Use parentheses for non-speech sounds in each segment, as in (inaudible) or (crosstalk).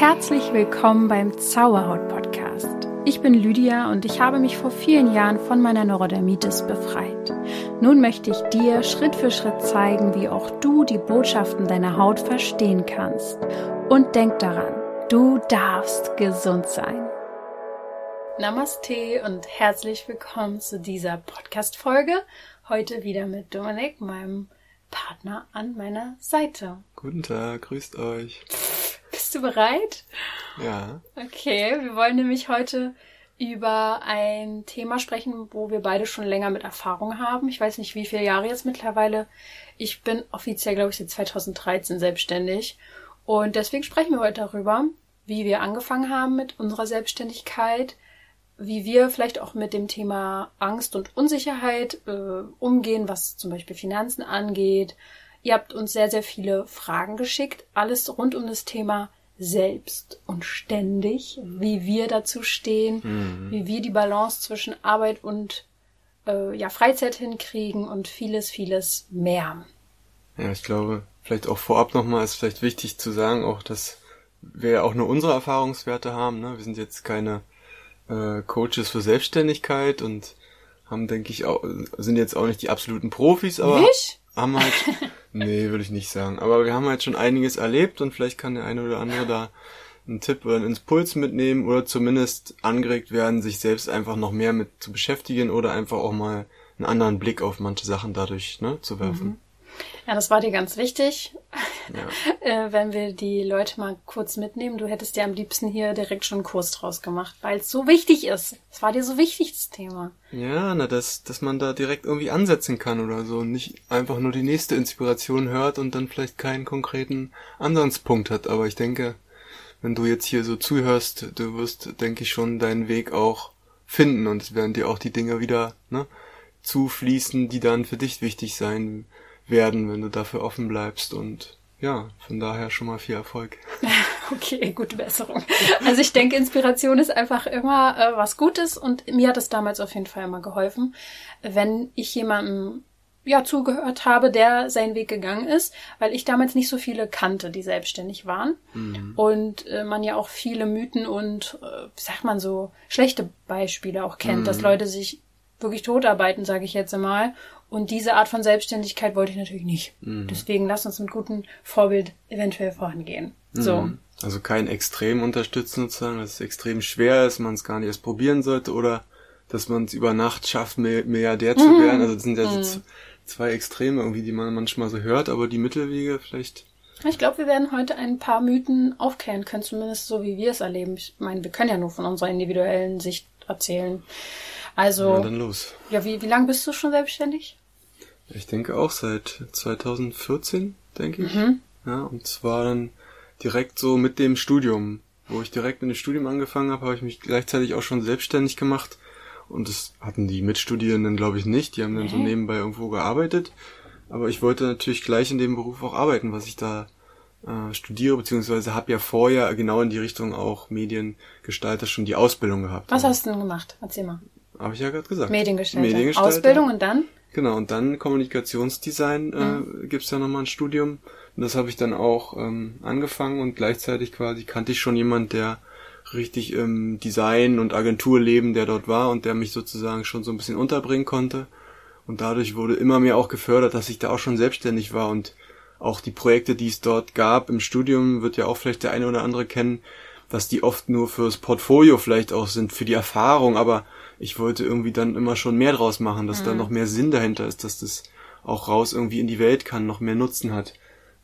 Herzlich willkommen beim Zauberhaut Podcast. Ich bin Lydia und ich habe mich vor vielen Jahren von meiner Neurodermitis befreit. Nun möchte ich dir Schritt für Schritt zeigen, wie auch du die Botschaften deiner Haut verstehen kannst. Und denk daran, du darfst gesund sein. Namaste und herzlich willkommen zu dieser Podcast-Folge. Heute wieder mit Dominik, meinem Partner an meiner Seite. Guten Tag, grüßt euch. Bist du bereit? Ja. Okay, wir wollen nämlich heute über ein Thema sprechen, wo wir beide schon länger mit Erfahrung haben. Ich weiß nicht, wie viele Jahre jetzt mittlerweile. Ich bin offiziell, glaube ich, seit 2013 selbstständig. Und deswegen sprechen wir heute darüber, wie wir angefangen haben mit unserer Selbstständigkeit, wie wir vielleicht auch mit dem Thema Angst und Unsicherheit äh, umgehen, was zum Beispiel Finanzen angeht. Ihr habt uns sehr, sehr viele Fragen geschickt, alles rund um das Thema selbst und ständig, wie wir dazu stehen, mhm. wie wir die Balance zwischen Arbeit und äh, ja, Freizeit hinkriegen und vieles, vieles mehr. Ja, ich glaube, vielleicht auch vorab nochmal ist vielleicht wichtig zu sagen, auch dass wir ja auch nur unsere Erfahrungswerte haben. Ne? Wir sind jetzt keine äh, Coaches für Selbstständigkeit und haben, denke ich, auch, sind jetzt auch nicht die absoluten Profis, aber nicht? Haben halt, (laughs) nee, würde ich nicht sagen. Aber wir haben halt schon einiges erlebt und vielleicht kann der eine oder andere da einen Tipp oder einen Impuls mitnehmen oder zumindest angeregt werden, sich selbst einfach noch mehr mit zu beschäftigen oder einfach auch mal einen anderen Blick auf manche Sachen dadurch ne, zu werfen. Mhm. Ja, das war dir ganz wichtig, ja. (laughs) äh, wenn wir die Leute mal kurz mitnehmen. Du hättest dir am liebsten hier direkt schon einen Kurs draus gemacht, weil es so wichtig ist. Es war dir so wichtig, das Thema. Ja, na, dass, dass man da direkt irgendwie ansetzen kann oder so und nicht einfach nur die nächste Inspiration hört und dann vielleicht keinen konkreten Ansatzpunkt hat. Aber ich denke, wenn du jetzt hier so zuhörst, du wirst, denke ich, schon deinen Weg auch finden und es werden dir auch die Dinge wieder ne, zufließen, die dann für dich wichtig sein werden, wenn du dafür offen bleibst und ja, von daher schon mal viel Erfolg. (laughs) Okay, gute Besserung. Also ich denke, Inspiration ist einfach immer äh, was Gutes und mir hat es damals auf jeden Fall immer geholfen, wenn ich jemandem ja zugehört habe, der seinen Weg gegangen ist, weil ich damals nicht so viele kannte, die selbstständig waren mhm. und äh, man ja auch viele Mythen und äh, sagt man so schlechte Beispiele auch kennt, mhm. dass Leute sich wirklich totarbeiten, sage ich jetzt einmal, und diese Art von Selbstständigkeit wollte ich natürlich nicht. Mhm. Deswegen lass uns mit gutem Vorbild eventuell vorangehen. Mhm. So. Also kein extrem unterstützen sozusagen, dass es extrem schwer ist, man es gar nicht erst probieren sollte oder dass man es über Nacht schafft, Milliardär zu mhm. werden. Also das sind ja so mhm. zwei Extreme irgendwie, die man manchmal so hört, aber die Mittelwege vielleicht. Ich glaube, wir werden heute ein paar Mythen aufklären können, zumindest so wie wir es erleben. Ich meine, wir können ja nur von unserer individuellen Sicht erzählen. Also. Ja, dann los. Ja, wie, wie lange bist du schon selbstständig? Ich denke auch seit 2014, denke ich. Mhm. Ja, und zwar dann direkt so mit dem Studium. Wo ich direkt mit dem Studium angefangen habe, habe ich mich gleichzeitig auch schon selbstständig gemacht. Und das hatten die Mitstudierenden, glaube ich, nicht. Die haben dann so nebenbei irgendwo gearbeitet. Aber ich wollte natürlich gleich in dem Beruf auch arbeiten, was ich da äh, studiere, beziehungsweise habe ja vorher genau in die Richtung auch Mediengestalter schon die Ausbildung gehabt. Was hast du denn gemacht? Erzähl mal. Habe ich ja gerade gesagt. Mediengestalter. Mediengestalter. Ausbildung und dann? Genau, und dann Kommunikationsdesign äh, mhm. gibt's ja nochmal ein Studium. Und das habe ich dann auch ähm, angefangen und gleichzeitig quasi kannte ich schon jemand, der richtig im Design- und Agenturleben, der dort war und der mich sozusagen schon so ein bisschen unterbringen konnte. Und dadurch wurde immer mehr auch gefördert, dass ich da auch schon selbstständig war und auch die Projekte, die es dort gab im Studium, wird ja auch vielleicht der eine oder andere kennen, dass die oft nur fürs Portfolio vielleicht auch sind, für die Erfahrung, aber ich wollte irgendwie dann immer schon mehr draus machen, dass mhm. da noch mehr Sinn dahinter ist, dass das auch raus irgendwie in die Welt kann, noch mehr Nutzen hat.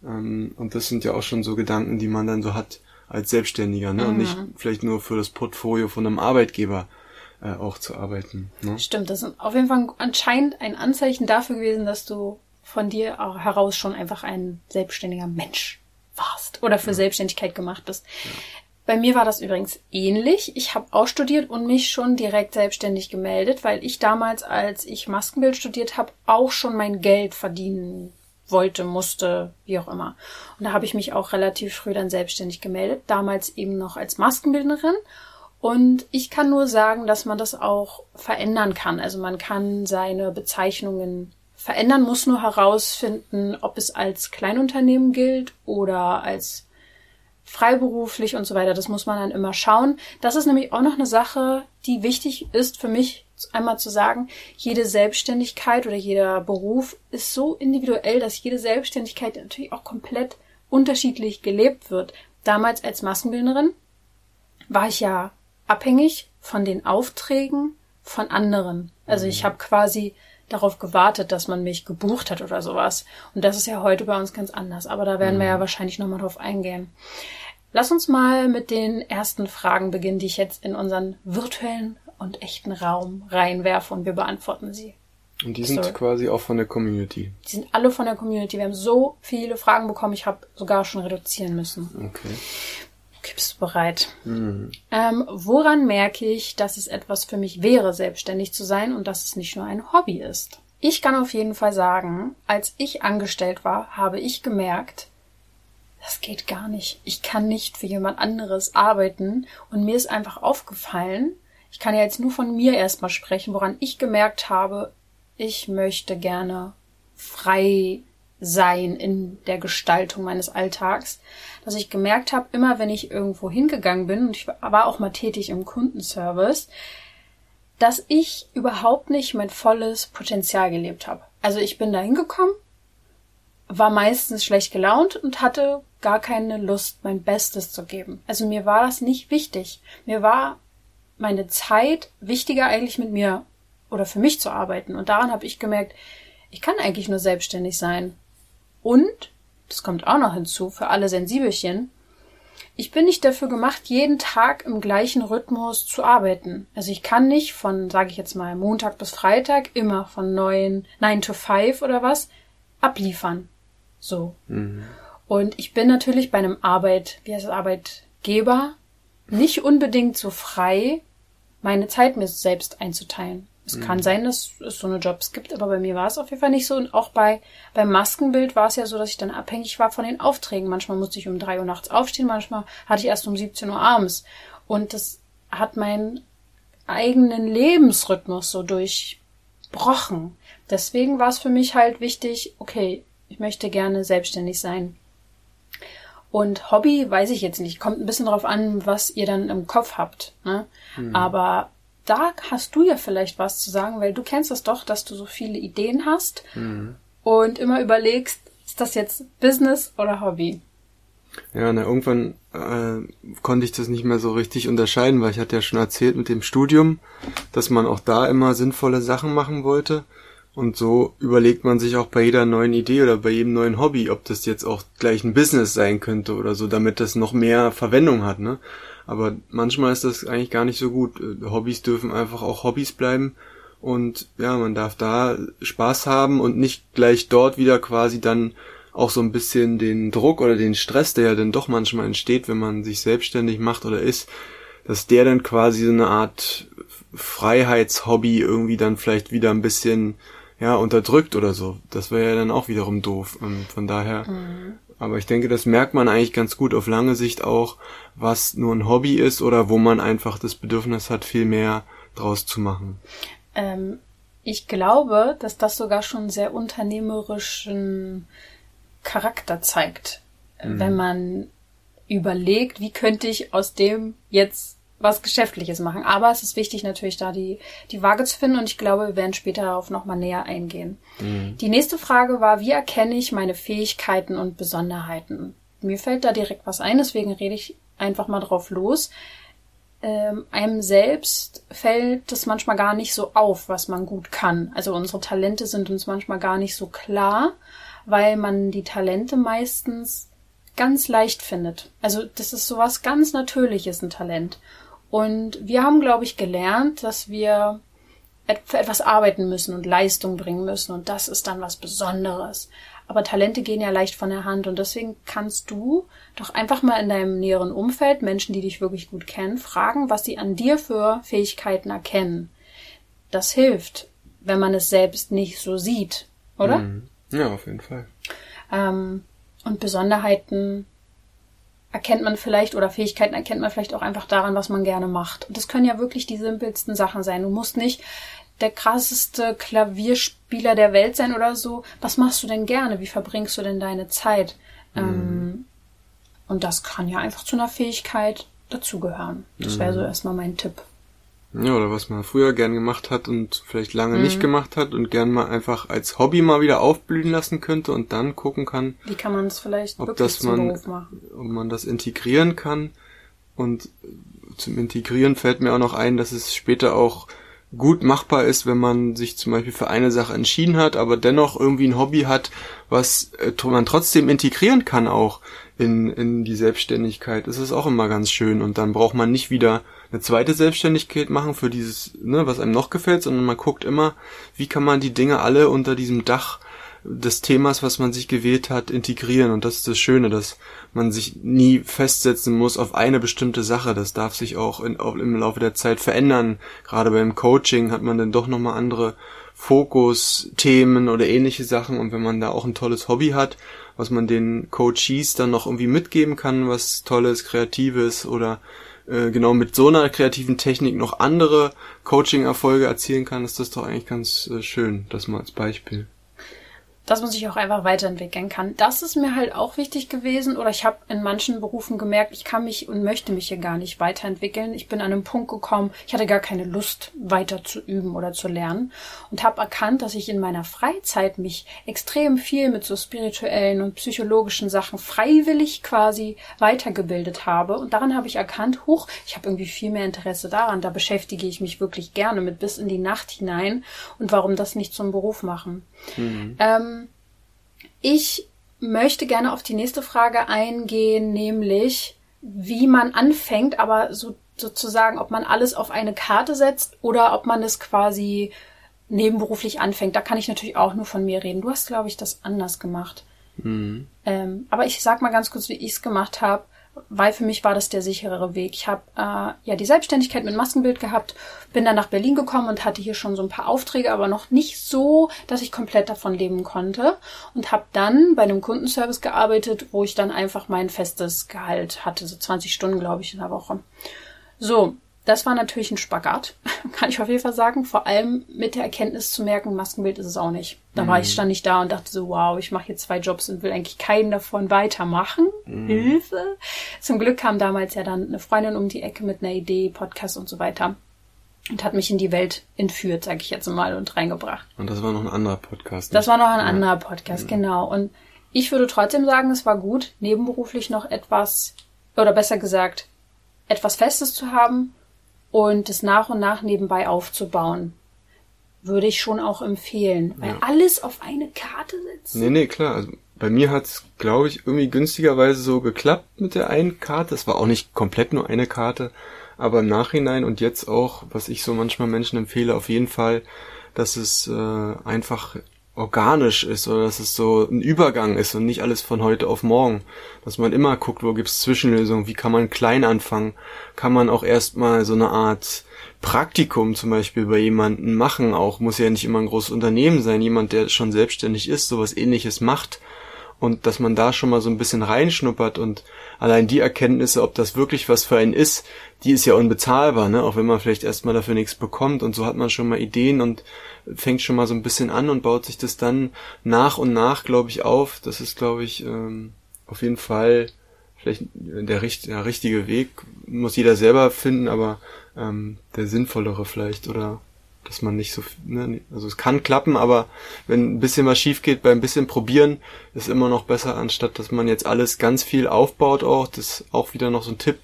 Ähm, und das sind ja auch schon so Gedanken, die man dann so hat als Selbstständiger, ne? Mhm. Und nicht vielleicht nur für das Portfolio von einem Arbeitgeber äh, auch zu arbeiten. Ne? Stimmt, das ist auf jeden Fall anscheinend ein Anzeichen dafür gewesen, dass du von dir heraus schon einfach ein selbstständiger Mensch warst oder für ja. Selbstständigkeit gemacht bist. Bei mir war das übrigens ähnlich. Ich habe auch studiert und mich schon direkt selbstständig gemeldet, weil ich damals, als ich Maskenbild studiert habe, auch schon mein Geld verdienen wollte, musste, wie auch immer. Und da habe ich mich auch relativ früh dann selbstständig gemeldet, damals eben noch als Maskenbildnerin. Und ich kann nur sagen, dass man das auch verändern kann. Also man kann seine Bezeichnungen verändern, muss nur herausfinden, ob es als Kleinunternehmen gilt oder als freiberuflich und so weiter. Das muss man dann immer schauen. Das ist nämlich auch noch eine Sache, die wichtig ist für mich einmal zu sagen, jede Selbstständigkeit oder jeder Beruf ist so individuell, dass jede Selbstständigkeit natürlich auch komplett unterschiedlich gelebt wird. Damals als Maskenbildnerin war ich ja abhängig von den Aufträgen von anderen. Also ich habe quasi darauf gewartet, dass man mich gebucht hat oder sowas. Und das ist ja heute bei uns ganz anders. Aber da werden wir ja mhm. wahrscheinlich nochmal drauf eingehen. Lass uns mal mit den ersten Fragen beginnen, die ich jetzt in unseren virtuellen und echten Raum reinwerfe und wir beantworten sie. Und die sind so. quasi auch von der Community. Die sind alle von der Community. Wir haben so viele Fragen bekommen, ich habe sogar schon reduzieren müssen. Okay. Okay, bist du bereit? Mhm. Ähm, woran merke ich, dass es etwas für mich wäre, selbstständig zu sein und dass es nicht nur ein Hobby ist? Ich kann auf jeden Fall sagen, als ich angestellt war, habe ich gemerkt, das geht gar nicht. Ich kann nicht für jemand anderes arbeiten. Und mir ist einfach aufgefallen, ich kann ja jetzt nur von mir erstmal sprechen, woran ich gemerkt habe, ich möchte gerne frei sein in der Gestaltung meines Alltags, dass ich gemerkt habe, immer wenn ich irgendwo hingegangen bin, und ich war auch mal tätig im Kundenservice, dass ich überhaupt nicht mein volles Potenzial gelebt habe. Also ich bin da hingekommen, war meistens schlecht gelaunt und hatte gar keine Lust, mein Bestes zu geben. Also mir war das nicht wichtig. Mir war meine Zeit wichtiger eigentlich mit mir oder für mich zu arbeiten. Und daran habe ich gemerkt, ich kann eigentlich nur selbstständig sein. Und, das kommt auch noch hinzu, für alle Sensibelchen, ich bin nicht dafür gemacht, jeden Tag im gleichen Rhythmus zu arbeiten. Also ich kann nicht von, sage ich jetzt mal, Montag bis Freitag immer von neun, nine to five oder was abliefern. So. Mhm. Und ich bin natürlich bei einem Arbeit, wie heißt es, Arbeitgeber nicht unbedingt so frei, meine Zeit mir selbst einzuteilen. Es mhm. kann sein, dass es so eine Jobs gibt, aber bei mir war es auf jeden Fall nicht so. Und auch bei beim Maskenbild war es ja so, dass ich dann abhängig war von den Aufträgen. Manchmal musste ich um drei Uhr nachts aufstehen, manchmal hatte ich erst um 17 Uhr abends. Und das hat meinen eigenen Lebensrhythmus so durchbrochen. Deswegen war es für mich halt wichtig, okay, ich möchte gerne selbstständig sein. Und Hobby weiß ich jetzt nicht. Kommt ein bisschen drauf an, was ihr dann im Kopf habt. Ne? Mhm. Aber da hast du ja vielleicht was zu sagen, weil du kennst das doch, dass du so viele Ideen hast mhm. und immer überlegst, ist das jetzt Business oder Hobby? Ja, na, irgendwann äh, konnte ich das nicht mehr so richtig unterscheiden, weil ich hatte ja schon erzählt mit dem Studium, dass man auch da immer sinnvolle Sachen machen wollte. Und so überlegt man sich auch bei jeder neuen Idee oder bei jedem neuen Hobby, ob das jetzt auch gleich ein Business sein könnte oder so, damit das noch mehr Verwendung hat, ne? Aber manchmal ist das eigentlich gar nicht so gut. Hobbys dürfen einfach auch Hobbys bleiben. Und ja, man darf da Spaß haben und nicht gleich dort wieder quasi dann auch so ein bisschen den Druck oder den Stress, der ja dann doch manchmal entsteht, wenn man sich selbstständig macht oder ist, dass der dann quasi so eine Art Freiheitshobby irgendwie dann vielleicht wieder ein bisschen ja unterdrückt oder so. Das wäre ja dann auch wiederum doof. Und von daher mhm. Aber ich denke, das merkt man eigentlich ganz gut auf lange Sicht auch, was nur ein Hobby ist oder wo man einfach das Bedürfnis hat, viel mehr draus zu machen. Ähm, ich glaube, dass das sogar schon sehr unternehmerischen Charakter zeigt, mhm. wenn man überlegt, wie könnte ich aus dem jetzt was Geschäftliches machen. Aber es ist wichtig, natürlich da die, die Waage zu finden und ich glaube, wir werden später darauf nochmal näher eingehen. Mhm. Die nächste Frage war, wie erkenne ich meine Fähigkeiten und Besonderheiten? Mir fällt da direkt was ein, deswegen rede ich einfach mal drauf los. Ähm, einem selbst fällt es manchmal gar nicht so auf, was man gut kann. Also unsere Talente sind uns manchmal gar nicht so klar, weil man die Talente meistens ganz leicht findet. Also das ist sowas ganz Natürliches, ein Talent. Und wir haben, glaube ich, gelernt, dass wir für etwas arbeiten müssen und Leistung bringen müssen. Und das ist dann was Besonderes. Aber Talente gehen ja leicht von der Hand. Und deswegen kannst du doch einfach mal in deinem näheren Umfeld, Menschen, die dich wirklich gut kennen, fragen, was sie an dir für Fähigkeiten erkennen. Das hilft, wenn man es selbst nicht so sieht, oder? Mhm. Ja, auf jeden Fall. Ähm, und Besonderheiten erkennt man vielleicht oder Fähigkeiten erkennt man vielleicht auch einfach daran, was man gerne macht. Und das können ja wirklich die simpelsten Sachen sein. Du musst nicht der krasseste Klavierspieler der Welt sein oder so. Was machst du denn gerne? Wie verbringst du denn deine Zeit? Mhm. Ähm, Und das kann ja einfach zu einer Fähigkeit dazugehören. Das wäre so Mhm. erstmal mein Tipp. Ja, oder was man früher gern gemacht hat und vielleicht lange Mhm. nicht gemacht hat und gern mal einfach als Hobby mal wieder aufblühen lassen könnte und dann gucken kann, Wie kann man es vielleicht Ob wirklich das man- Beruf machen? ob man das integrieren kann. Und zum Integrieren fällt mir auch noch ein, dass es später auch gut machbar ist, wenn man sich zum Beispiel für eine Sache entschieden hat, aber dennoch irgendwie ein Hobby hat, was äh, man trotzdem integrieren kann auch in, in die Selbstständigkeit. Das ist auch immer ganz schön und dann braucht man nicht wieder eine zweite Selbstständigkeit machen für dieses, ne, was einem noch gefällt, sondern man guckt immer, wie kann man die Dinge alle unter diesem Dach des Themas, was man sich gewählt hat, integrieren. Und das ist das Schöne, dass man sich nie festsetzen muss auf eine bestimmte Sache. Das darf sich auch, in, auch im Laufe der Zeit verändern. Gerade beim Coaching hat man dann doch nochmal andere Fokusthemen oder ähnliche Sachen. Und wenn man da auch ein tolles Hobby hat, was man den Coaches dann noch irgendwie mitgeben kann, was tolles, kreatives oder äh, genau mit so einer kreativen Technik noch andere Coaching-Erfolge erzielen kann, ist das doch eigentlich ganz äh, schön. Das mal als Beispiel. Dass man sich auch einfach weiterentwickeln kann. Das ist mir halt auch wichtig gewesen. Oder ich habe in manchen Berufen gemerkt, ich kann mich und möchte mich hier gar nicht weiterentwickeln. Ich bin an einen Punkt gekommen, ich hatte gar keine Lust, weiter zu üben oder zu lernen. Und habe erkannt, dass ich in meiner Freizeit mich extrem viel mit so spirituellen und psychologischen Sachen freiwillig quasi weitergebildet habe. Und daran habe ich erkannt, huch, ich habe irgendwie viel mehr Interesse daran. Da beschäftige ich mich wirklich gerne mit bis in die Nacht hinein. Und warum das nicht zum Beruf machen? Ähm, ich möchte gerne auf die nächste Frage eingehen, nämlich wie man anfängt, aber so, sozusagen, ob man alles auf eine Karte setzt oder ob man es quasi nebenberuflich anfängt. Da kann ich natürlich auch nur von mir reden. Du hast, glaube ich, das anders gemacht. Mhm. Ähm, aber ich sag mal ganz kurz, wie ich es gemacht habe, weil für mich war das der sicherere Weg. Ich habe äh, ja die Selbstständigkeit mit Maskenbild gehabt, bin dann nach Berlin gekommen und hatte hier schon so ein paar Aufträge, aber noch nicht so, dass ich komplett davon leben konnte und habe dann bei einem Kundenservice gearbeitet, wo ich dann einfach mein festes Gehalt hatte, so 20 Stunden, glaube ich, in der Woche. So, das war natürlich ein Spagat, (laughs) kann ich auf jeden Fall sagen. Vor allem mit der Erkenntnis zu merken, Maskenbild ist es auch nicht. Da war ich, stand ich da und dachte so, wow, ich mache hier zwei Jobs und will eigentlich keinen davon weitermachen. Hilfe. Zum Glück kam damals ja dann eine Freundin um die Ecke mit einer Idee, Podcast und so weiter. Und hat mich in die Welt entführt, sag ich jetzt mal, und reingebracht. Und das war noch ein anderer Podcast. ne? Das war noch ein anderer Podcast, genau. Und ich würde trotzdem sagen, es war gut, nebenberuflich noch etwas, oder besser gesagt, etwas Festes zu haben und es nach und nach nebenbei aufzubauen. Würde ich schon auch empfehlen. Weil Ja. alles auf eine Karte setzen. Nee, nee, klar. Also bei mir hat's, glaube ich, irgendwie günstigerweise so geklappt mit der einen Karte. Es war auch nicht komplett nur eine Karte, aber im Nachhinein und jetzt auch, was ich so manchmal Menschen empfehle, auf jeden Fall, dass es äh, einfach organisch ist oder dass es so ein Übergang ist und nicht alles von heute auf morgen. Dass man immer guckt, wo gibt's Zwischenlösungen, wie kann man klein anfangen, kann man auch erstmal so eine Art Praktikum zum Beispiel bei jemandem machen, auch? Muss ja nicht immer ein großes Unternehmen sein, jemand, der schon selbstständig ist, sowas ähnliches macht und dass man da schon mal so ein bisschen reinschnuppert und allein die Erkenntnisse, ob das wirklich was für einen ist, die ist ja unbezahlbar, ne? Auch wenn man vielleicht erstmal dafür nichts bekommt und so hat man schon mal Ideen und fängt schon mal so ein bisschen an und baut sich das dann nach und nach, glaube ich, auf. Das ist, glaube ich, ähm, auf jeden Fall vielleicht der, richt der richtige Weg. Muss jeder selber finden, aber ähm, der sinnvollere vielleicht oder dass man nicht so, ne, also es kann klappen, aber wenn ein bisschen was schief geht, beim bisschen probieren, ist immer noch besser, anstatt dass man jetzt alles ganz viel aufbaut auch. Das ist auch wieder noch so ein Tipp,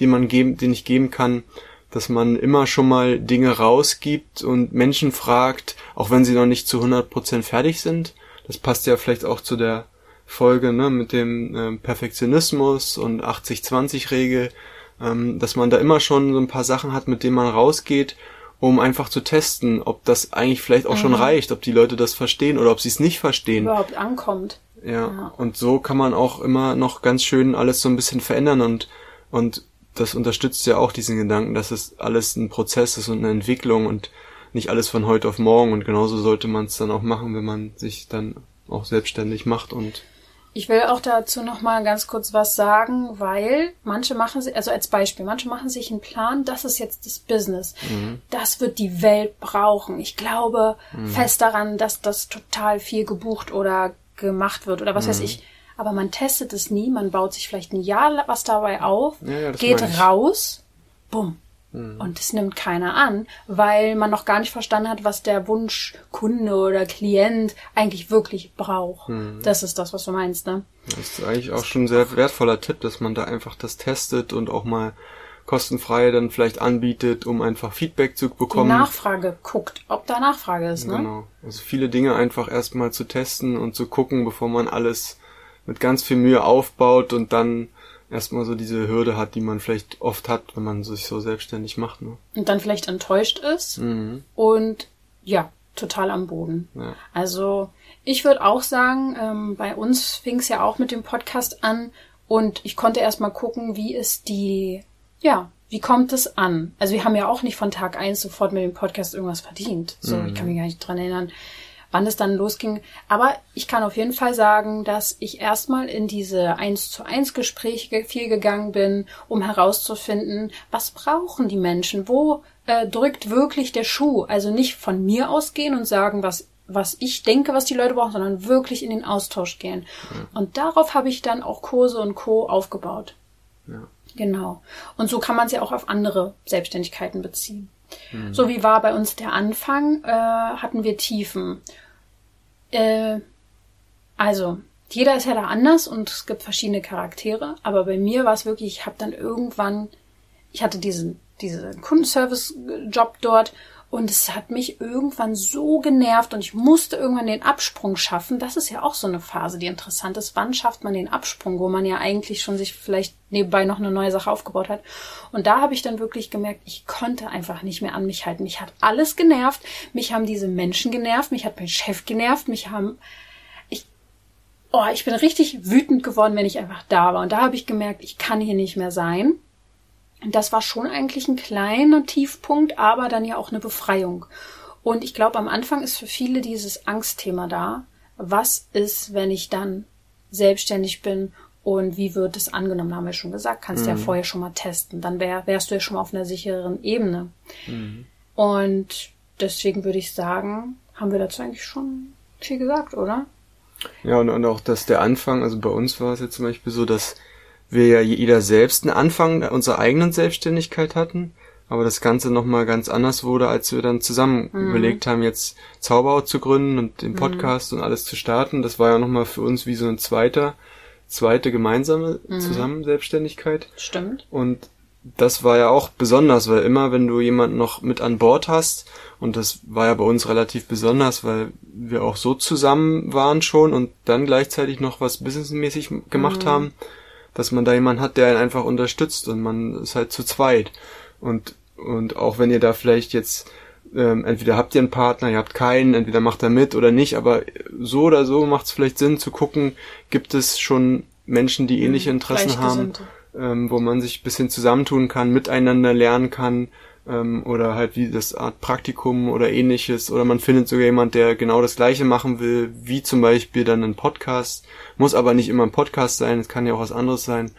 den man geben, den ich geben kann, dass man immer schon mal Dinge rausgibt und Menschen fragt, auch wenn sie noch nicht zu 100% fertig sind. Das passt ja vielleicht auch zu der Folge ne, mit dem ähm, Perfektionismus und 80-20-Regel, ähm, dass man da immer schon so ein paar Sachen hat, mit denen man rausgeht, um einfach zu testen, ob das eigentlich vielleicht auch schon reicht, ob die Leute das verstehen oder ob sie es nicht verstehen. Überhaupt ankommt. Ja, Ja. und so kann man auch immer noch ganz schön alles so ein bisschen verändern und, und das unterstützt ja auch diesen Gedanken, dass es alles ein Prozess ist und eine Entwicklung und nicht alles von heute auf morgen und genauso sollte man es dann auch machen, wenn man sich dann auch selbstständig macht und Ich will auch dazu noch mal ganz kurz was sagen, weil manche machen sich, also als Beispiel, manche machen sich einen Plan, das ist jetzt das Business. Das wird die Welt brauchen. Ich glaube fest daran, dass das total viel gebucht oder gemacht wird oder was weiß ich. aber man testet es nie, man baut sich vielleicht ein Jahr was dabei auf, Ja, ja, geht raus, bumm. Mhm. Und es nimmt keiner an, weil man noch gar nicht verstanden hat, was der Wunschkunde oder Klient eigentlich wirklich braucht. Mhm. Das ist das, was du meinst, ne? Das ist eigentlich auch schon ein sehr wertvoller Tipp, dass man da einfach das testet und auch mal kostenfrei dann vielleicht anbietet, um einfach Feedback zu Die bekommen. Nachfrage guckt, ob da Nachfrage ist, ne? Genau. Also viele Dinge einfach erstmal zu testen und zu gucken, bevor man alles mit ganz viel Mühe aufbaut und dann erstmal so diese Hürde hat, die man vielleicht oft hat, wenn man sich so selbstständig macht. Ne? Und dann vielleicht enttäuscht ist Mhm. und ja, total am Boden. Ja. Also ich würde auch sagen, ähm, bei uns fing es ja auch mit dem Podcast an und ich konnte erst mal gucken, wie ist die, ja, wie kommt es an? Also wir haben ja auch nicht von Tag eins sofort mit dem Podcast irgendwas verdient. So, ich kann mich gar nicht dran erinnern, wann es dann losging. Aber ich kann auf jeden Fall sagen, dass ich erstmal in diese eins zu eins Gespräche ge- viel gegangen bin, um herauszufinden, was brauchen die Menschen? Wo äh, drückt wirklich der Schuh? Also nicht von mir ausgehen und sagen, was was ich denke, was die Leute brauchen, sondern wirklich in den Austausch gehen. Und darauf habe ich dann auch Kurse und Co. aufgebaut. Ja. Genau. Und so kann man es ja auch auf andere Selbstständigkeiten beziehen. So wie war bei uns der Anfang, äh, hatten wir Tiefen. Äh, also, jeder ist ja da anders und es gibt verschiedene Charaktere, aber bei mir war es wirklich, ich habe dann irgendwann, ich hatte diesen, diesen Kundenservice-Job dort und es hat mich irgendwann so genervt und ich musste irgendwann den Absprung schaffen. Das ist ja auch so eine Phase, die interessant ist. Wann schafft man den Absprung, wo man ja eigentlich schon sich vielleicht nebenbei noch eine neue Sache aufgebaut hat? Und da habe ich dann wirklich gemerkt, ich konnte einfach nicht mehr an mich halten. Mich hat alles genervt. Mich haben diese Menschen genervt. Mich hat mein Chef genervt. Mich haben ich oh, ich bin richtig wütend geworden, wenn ich einfach da war. Und da habe ich gemerkt, ich kann hier nicht mehr sein. Das war schon eigentlich ein kleiner Tiefpunkt, aber dann ja auch eine Befreiung. Und ich glaube, am Anfang ist für viele dieses Angstthema da. Was ist, wenn ich dann selbstständig bin und wie wird es angenommen, haben wir schon gesagt, kannst ja vorher schon mal testen. Dann wär, wärst du ja schon mal auf einer sicheren Ebene. Und deswegen würde ich sagen, haben wir dazu eigentlich schon viel gesagt, oder? Ja, und, und auch, dass der Anfang, also bei uns war es jetzt zum Beispiel so, dass wir ja jeder selbst einen Anfang unserer eigenen Selbstständigkeit hatten, aber das Ganze nochmal ganz anders wurde, als wir dann zusammen überlegt haben, jetzt Zauberau zu gründen und den Podcast und alles zu starten. Das war ja nochmal für uns wie so ein zweiter, zweite gemeinsame Zusammen-Selbstständigkeit. Stimmt. Und das war ja auch besonders, weil immer, wenn du jemanden noch mit an Bord hast, und das war ja bei uns relativ besonders, weil wir auch so zusammen waren schon und dann gleichzeitig noch was businessmäßig gemacht haben, dass man da jemanden hat, der einen einfach unterstützt und man ist halt zu zweit. Und, und auch wenn ihr da vielleicht jetzt, ähm, entweder habt ihr einen Partner, ihr habt keinen, entweder macht er mit oder nicht, aber so oder so macht es vielleicht Sinn zu gucken, gibt es schon Menschen, die ähnliche Interessen haben, ähm, wo man sich ein bisschen zusammentun kann, miteinander lernen kann, ähm, oder halt wie das Art Praktikum oder ähnliches, oder man findet sogar jemand, der genau das gleiche machen will, wie zum Beispiel dann ein Podcast, muss aber nicht immer ein Podcast sein, es kann ja auch was anderes sein.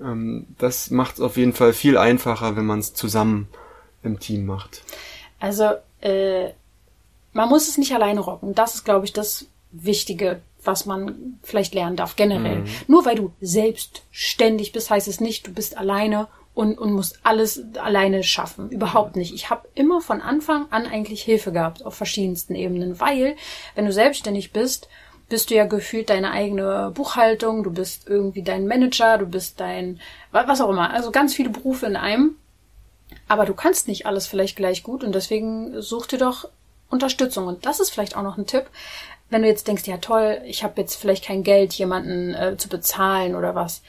Ähm, das macht es auf jeden Fall viel einfacher, wenn man es zusammen im Team macht. Also, äh, man muss es nicht alleine rocken. Das ist, glaube ich, das Wichtige, was man vielleicht lernen darf, generell. Nur weil du selbstständig bist, heißt es nicht, du bist alleine und, und musst alles alleine schaffen. Überhaupt nicht. Ich habe immer von Anfang an eigentlich Hilfe gehabt, auf verschiedensten Ebenen, weil, wenn du selbstständig bist, bist du ja gefühlt deine eigene Buchhaltung, du bist irgendwie dein Manager, du bist dein, wa- was auch immer. Also ganz viele Berufe in einem. Aber du kannst nicht alles vielleicht gleich gut und deswegen such dir doch Unterstützung. Und das ist vielleicht auch noch ein Tipp. Wenn du jetzt denkst, ja toll, ich habe jetzt vielleicht kein Geld, jemanden äh, zu bezahlen oder was.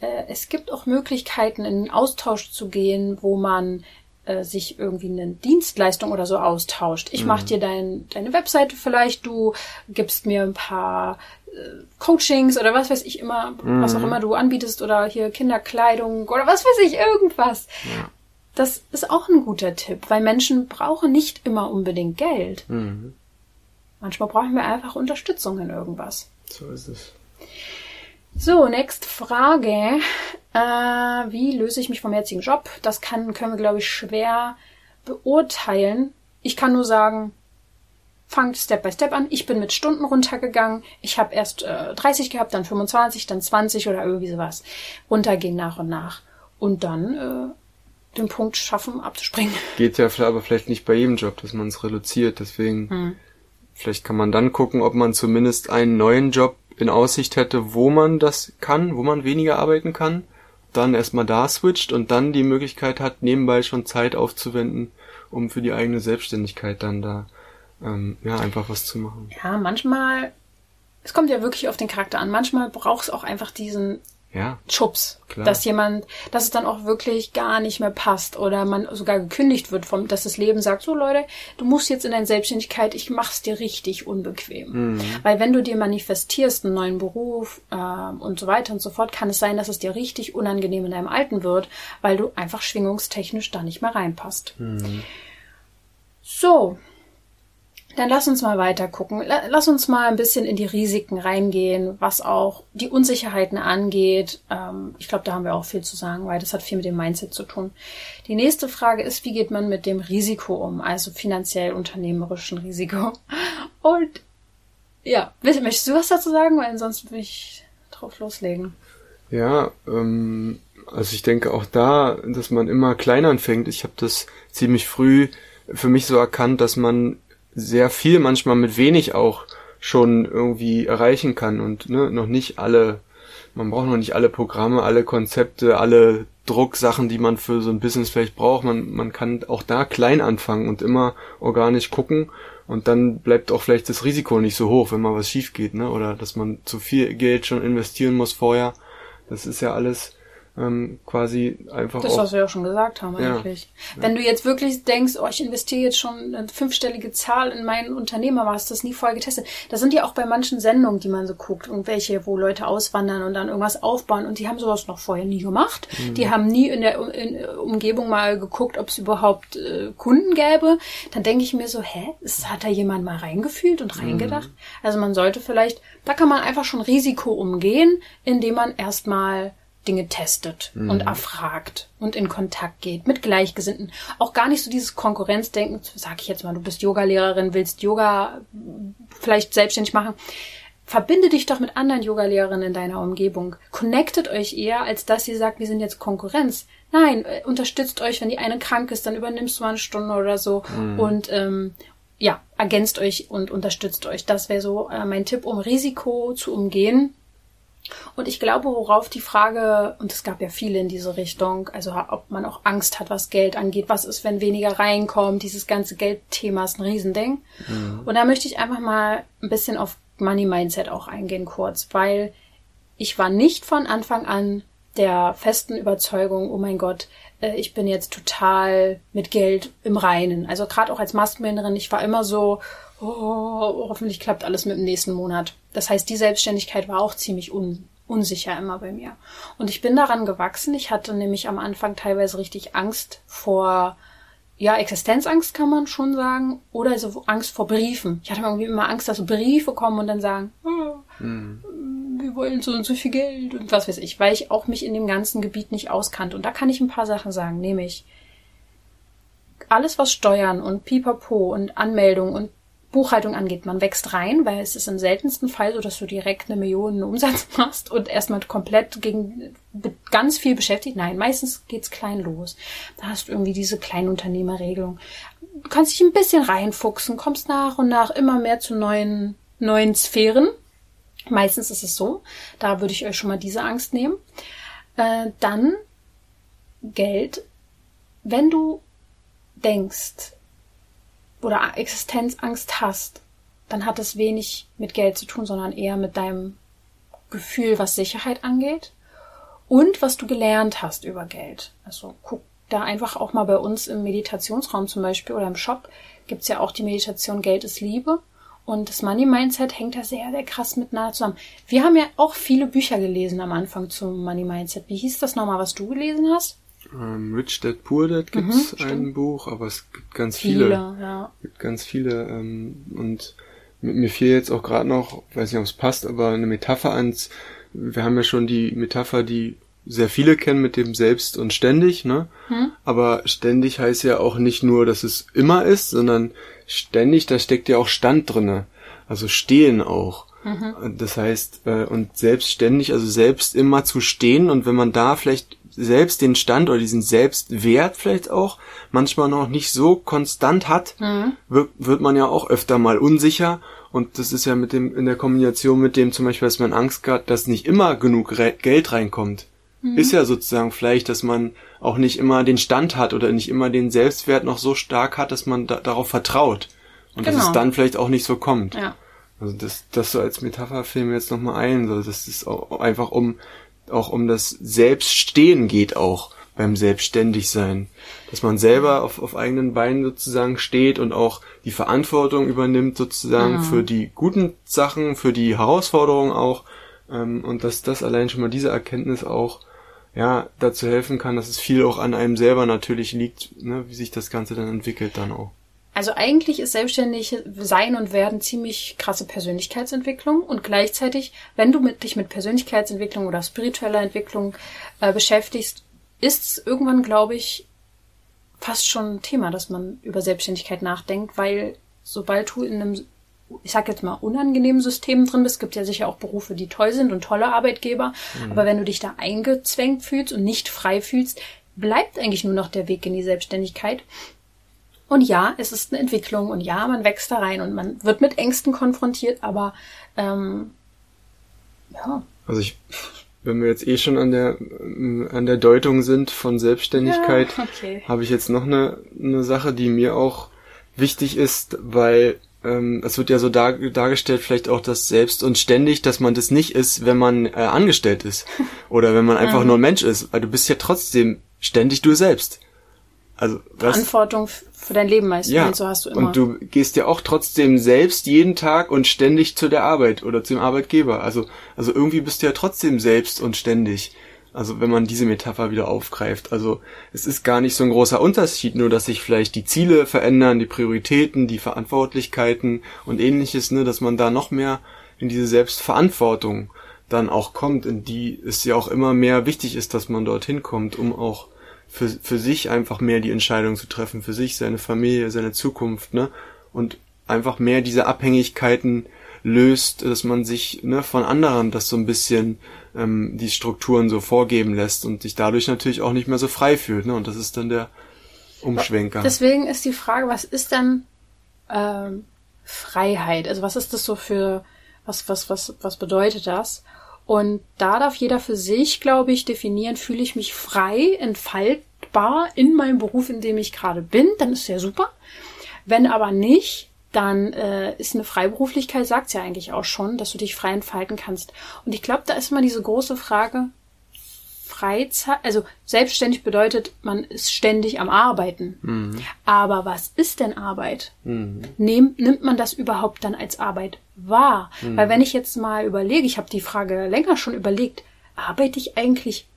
Äh, es gibt auch Möglichkeiten, in den Austausch zu gehen, wo man äh, sich irgendwie eine Dienstleistung oder so austauscht. Ich mach dir dein, deine Webseite vielleicht, du gibst mir ein paar äh, Coachings oder was weiß ich immer, was auch immer du anbietest oder hier Kinderkleidung oder was weiß ich, irgendwas. Das ist auch ein guter Tipp, weil Menschen brauchen nicht immer unbedingt Geld. Mhm. Manchmal brauchen wir einfach Unterstützung in irgendwas. So ist es. So, nächste Frage. Äh, wie löse ich mich vom jetzigen Job? Das kann, können wir, glaube ich, schwer beurteilen. Ich kann nur sagen, fangt Step by Step an. Ich bin mit Stunden runtergegangen. Ich habe erst äh, 30 gehabt, dann 25, dann 20 oder irgendwie sowas. Runtergehen nach und nach. Und dann äh, den Punkt schaffen, abzuspringen. Geht ja aber vielleicht nicht bei jedem Job, dass man es reduziert. Deswegen, hm. vielleicht kann man dann gucken, ob man zumindest einen neuen Job in Aussicht hätte, wo man das kann, wo man weniger arbeiten kann. Dann erstmal da switcht und dann die Möglichkeit hat, nebenbei schon Zeit aufzuwenden, um für die eigene Selbstständigkeit dann da ähm, ja, einfach was zu machen. Ja, manchmal, es kommt ja wirklich auf den Charakter an. Manchmal braucht es auch einfach diesen ja, Schubs, klar. dass jemand, dass es dann auch wirklich gar nicht mehr passt oder man sogar gekündigt wird vom, dass das Leben sagt, so Leute, du musst jetzt in deine Selbstständigkeit, ich mach's dir richtig unbequem. Mhm. Weil wenn du dir manifestierst einen neuen Beruf äh, und so weiter und so fort, kann es sein, dass es dir richtig unangenehm in deinem Alten wird, weil du einfach schwingungstechnisch da nicht mehr reinpasst. Mhm. So, dann lass uns mal weiter gucken. Lass uns mal ein bisschen in die Risiken reingehen, was auch die Unsicherheiten angeht. Ähm, ich glaube, da haben wir auch viel zu sagen, weil das hat viel mit dem Mindset zu tun. Die nächste Frage ist, wie geht man mit dem Risiko um, also finanziell unternehmerischen Risiko? (laughs) Und ja, möchtest du was dazu sagen? Weil sonst will ich drauf loslegen. Ja, ähm, also ich denke auch da, dass man immer klein anfängt. Ich habe das ziemlich früh für mich so erkannt, dass man sehr viel manchmal mit wenig auch schon irgendwie erreichen kann und ne, noch nicht alle, man braucht noch nicht alle Programme, alle Konzepte, alle Drucksachen, die man für so ein Business vielleicht braucht. Man, man kann auch da klein anfangen und immer organisch gucken und dann bleibt auch vielleicht das Risiko nicht so hoch, wenn mal was schief geht, ne? Oder dass man zu viel Geld schon investieren muss vorher. Das ist ja alles ähm, quasi einfach. Das, was wir auch schon gesagt haben, ja, eigentlich. Ja. Wenn du jetzt wirklich denkst, oh, ich investiere jetzt schon eine fünfstellige Zahl in meinen Unternehmer, aber hast das nie vorher getestet. Das sind ja auch bei manchen Sendungen, die man so guckt, irgendwelche, wo Leute auswandern und dann irgendwas aufbauen und die haben sowas noch vorher nie gemacht. Mhm. Die haben nie in der in Umgebung mal geguckt, ob es überhaupt äh, Kunden gäbe. Dann denke ich mir so, hä, ist, hat da jemand mal reingefühlt und reingedacht? Mhm. Also man sollte vielleicht, da kann man einfach schon Risiko umgehen, indem man erstmal Dinge testet mhm. und erfragt und in Kontakt geht mit Gleichgesinnten. Auch gar nicht so dieses Konkurrenzdenken, sag ich jetzt mal, du bist Yogalehrerin, willst Yoga vielleicht selbstständig machen. Verbinde dich doch mit anderen Yogalehrerinnen in deiner Umgebung. Connectet euch eher, als dass ihr sagt, wir sind jetzt Konkurrenz. Nein, äh, unterstützt euch, wenn die eine krank ist, dann übernimmst du mal eine Stunde oder so mhm. und ähm, ja, ergänzt euch und unterstützt euch. Das wäre so äh, mein Tipp, um Risiko zu umgehen und ich glaube, worauf die Frage, und es gab ja viele in diese Richtung, also ob man auch Angst hat, was Geld angeht, was ist, wenn weniger reinkommt, dieses ganze Geldthema ist ein Riesending. Mhm. Und da möchte ich einfach mal ein bisschen auf Money Mindset auch eingehen kurz, weil ich war nicht von Anfang an der festen Überzeugung, oh mein Gott, äh, ich bin jetzt total mit Geld im Reinen. Also gerade auch als Maskenbinderin, ich war immer so, oh, hoffentlich klappt alles mit dem nächsten Monat. Das heißt, die Selbstständigkeit war auch ziemlich un unsicher immer bei mir. Und ich bin daran gewachsen. Ich hatte nämlich am Anfang teilweise richtig Angst vor, ja, Existenzangst kann man schon sagen, oder so Angst vor Briefen. Ich hatte irgendwie immer Angst, dass Briefe kommen und dann sagen, oh, mhm. wir wollen so und so viel Geld und was weiß ich, weil ich auch mich in dem ganzen Gebiet nicht auskannte. Und da kann ich ein paar Sachen sagen, nämlich alles, was Steuern und Pipapo und Anmeldung und Buchhaltung angeht. Man wächst rein, weil es ist im seltensten Fall so, dass du direkt eine Million Umsatz (laughs) machst und erstmal komplett gegen ganz viel beschäftigt. Nein, meistens geht's klein los. Da hast du irgendwie diese Kleinunternehmerregelung. Du kannst dich ein bisschen reinfuchsen, kommst nach und nach immer mehr zu neuen, neuen Sphären. Meistens ist es so. Da würde ich euch schon mal diese Angst nehmen. Äh, dann Geld. Wenn du denkst, oder Existenzangst hast, dann hat es wenig mit Geld zu tun, sondern eher mit deinem Gefühl, was Sicherheit angeht und was du gelernt hast über Geld. Also guck da einfach auch mal bei uns im Meditationsraum zum Beispiel oder im Shop gibt's ja auch die Meditation Geld ist Liebe. Und das Money Mindset hängt da sehr, sehr krass miteinander zusammen. Wir haben ja auch viele Bücher gelesen am Anfang zum Money Mindset. Wie hieß das nochmal, was du gelesen hast? Ähm, Rich Dad Poor Dad gibt's mhm, ein Buch, aber es gibt ganz viele. viele ja. gibt ganz viele. Ähm, und mir fiel jetzt auch gerade noch, weiß nicht, ob es passt, aber eine Metapher ans. Wir haben ja schon die Metapher, die sehr viele kennen mit dem selbst und ständig, ne? Hm? Aber ständig heißt ja auch nicht nur, dass es immer ist, sondern ständig, da steckt ja auch Stand drinne. Also stehen auch. Mhm. Das heißt, äh, und selbstständig, also selbst immer zu stehen und wenn man da vielleicht selbst den Stand oder diesen Selbstwert vielleicht auch manchmal noch nicht so konstant hat, mhm. wird, wird man ja auch öfter mal unsicher und das ist ja mit dem, in der Kombination mit dem zum Beispiel, dass man Angst hat, dass nicht immer genug Re Geld reinkommt. Mhm. Ist ja sozusagen vielleicht, dass man auch nicht immer den Stand hat oder nicht immer den Selbstwert noch so stark hat, dass man da, darauf vertraut. Und genau. dass es genau. dann vielleicht auch nicht so kommt. Ja. Also das, das so als Metapher filmen jetzt nochmal ein. So, das ist auch einfach um, auch um das Selbststehen geht auch beim Selbstständigsein. Dass man selber auf, auf eigenen Beinen sozusagen steht und auch die Verantwortung übernimmt sozusagen mhm. für die guten Sachen, für die Herausforderungen auch. Ähm, und dass das allein schon mal diese Erkenntnis auch ja, dazu helfen kann, dass es viel auch an einem selber natürlich liegt, ne, wie sich das Ganze dann entwickelt dann auch. Also eigentlich ist selbstständig sein und werden ziemlich krasse Persönlichkeitsentwicklung und gleichzeitig, wenn du mit, dich mit Persönlichkeitsentwicklung oder spiritueller Entwicklung äh, beschäftigst, ist es irgendwann, glaube ich, fast schon ein Thema, dass man über Selbstständigkeit nachdenkt, weil sobald du in einem, ich sag jetzt mal, unangenehmen System drin bist, gibt ja sicher auch Berufe, die toll sind und tolle Arbeitgeber, mhm. aber wenn du dich da eingezwängt fühlst und nicht frei fühlst, bleibt eigentlich nur noch der Weg in die Selbstständigkeit. Und ja, es ist eine Entwicklung und ja, man wächst da rein und man wird mit Ängsten konfrontiert, aber ähm, ja. Also ich, wenn wir jetzt eh schon an der an der Deutung sind von Selbstständigkeit, ja, (laughs) okay. habe ich jetzt noch eine, eine Sache, die mir auch wichtig ist, weil ähm, es wird ja so dar, dargestellt, vielleicht auch das selbst und ständig, dass man das nicht ist, wenn man äh, angestellt ist (laughs) oder wenn man einfach mhm. nur ein Mensch ist, weil du bist ja trotzdem ständig du selbst. Also was? Verantwortung für dein Leben meist. Ja. So hast du immer. Und du gehst ja auch trotzdem selbst jeden Tag und ständig zu der Arbeit oder zum Arbeitgeber. Also also irgendwie bist du ja trotzdem selbst und ständig. Also wenn man diese Metapher wieder aufgreift. Also es ist gar nicht so ein großer Unterschied, nur dass sich vielleicht die Ziele verändern, die Prioritäten, die Verantwortlichkeiten und ähnliches, ne, dass man da noch mehr in diese Selbstverantwortung dann auch kommt, in die es ja auch immer mehr wichtig ist, dass man dorthin kommt, um auch für, für sich einfach mehr die Entscheidung zu treffen, für sich, seine Familie, seine Zukunft, ne? Und einfach mehr diese Abhängigkeiten löst, dass man sich ne, von anderen das so ein bisschen ähm, die Strukturen so vorgeben lässt und sich dadurch natürlich auch nicht mehr so frei fühlt. Ne? Und das ist dann der Umschwenker. Deswegen ist die Frage, was ist dann ähm, Freiheit? Also was ist das so für, was, was, was, was bedeutet das? Und da darf jeder für sich, glaube ich, definieren, fühle ich mich frei, entfaltbar in meinem Beruf, in dem ich gerade bin, dann ist ja super. Wenn aber nicht, dann äh, ist eine Freiberuflichkeit, sagt ja eigentlich auch schon, dass du dich frei entfalten kannst. Und ich glaube, da ist immer diese große Frage, Freizeit, also selbstständig bedeutet, man ist ständig am Arbeiten. Mhm. Aber was ist denn Arbeit? Mhm. Nehm, nimmt man das überhaupt dann als Arbeit wahr? Mhm. Weil wenn ich jetzt mal überlege, ich habe die Frage länger schon überlegt, arbeite ich eigentlich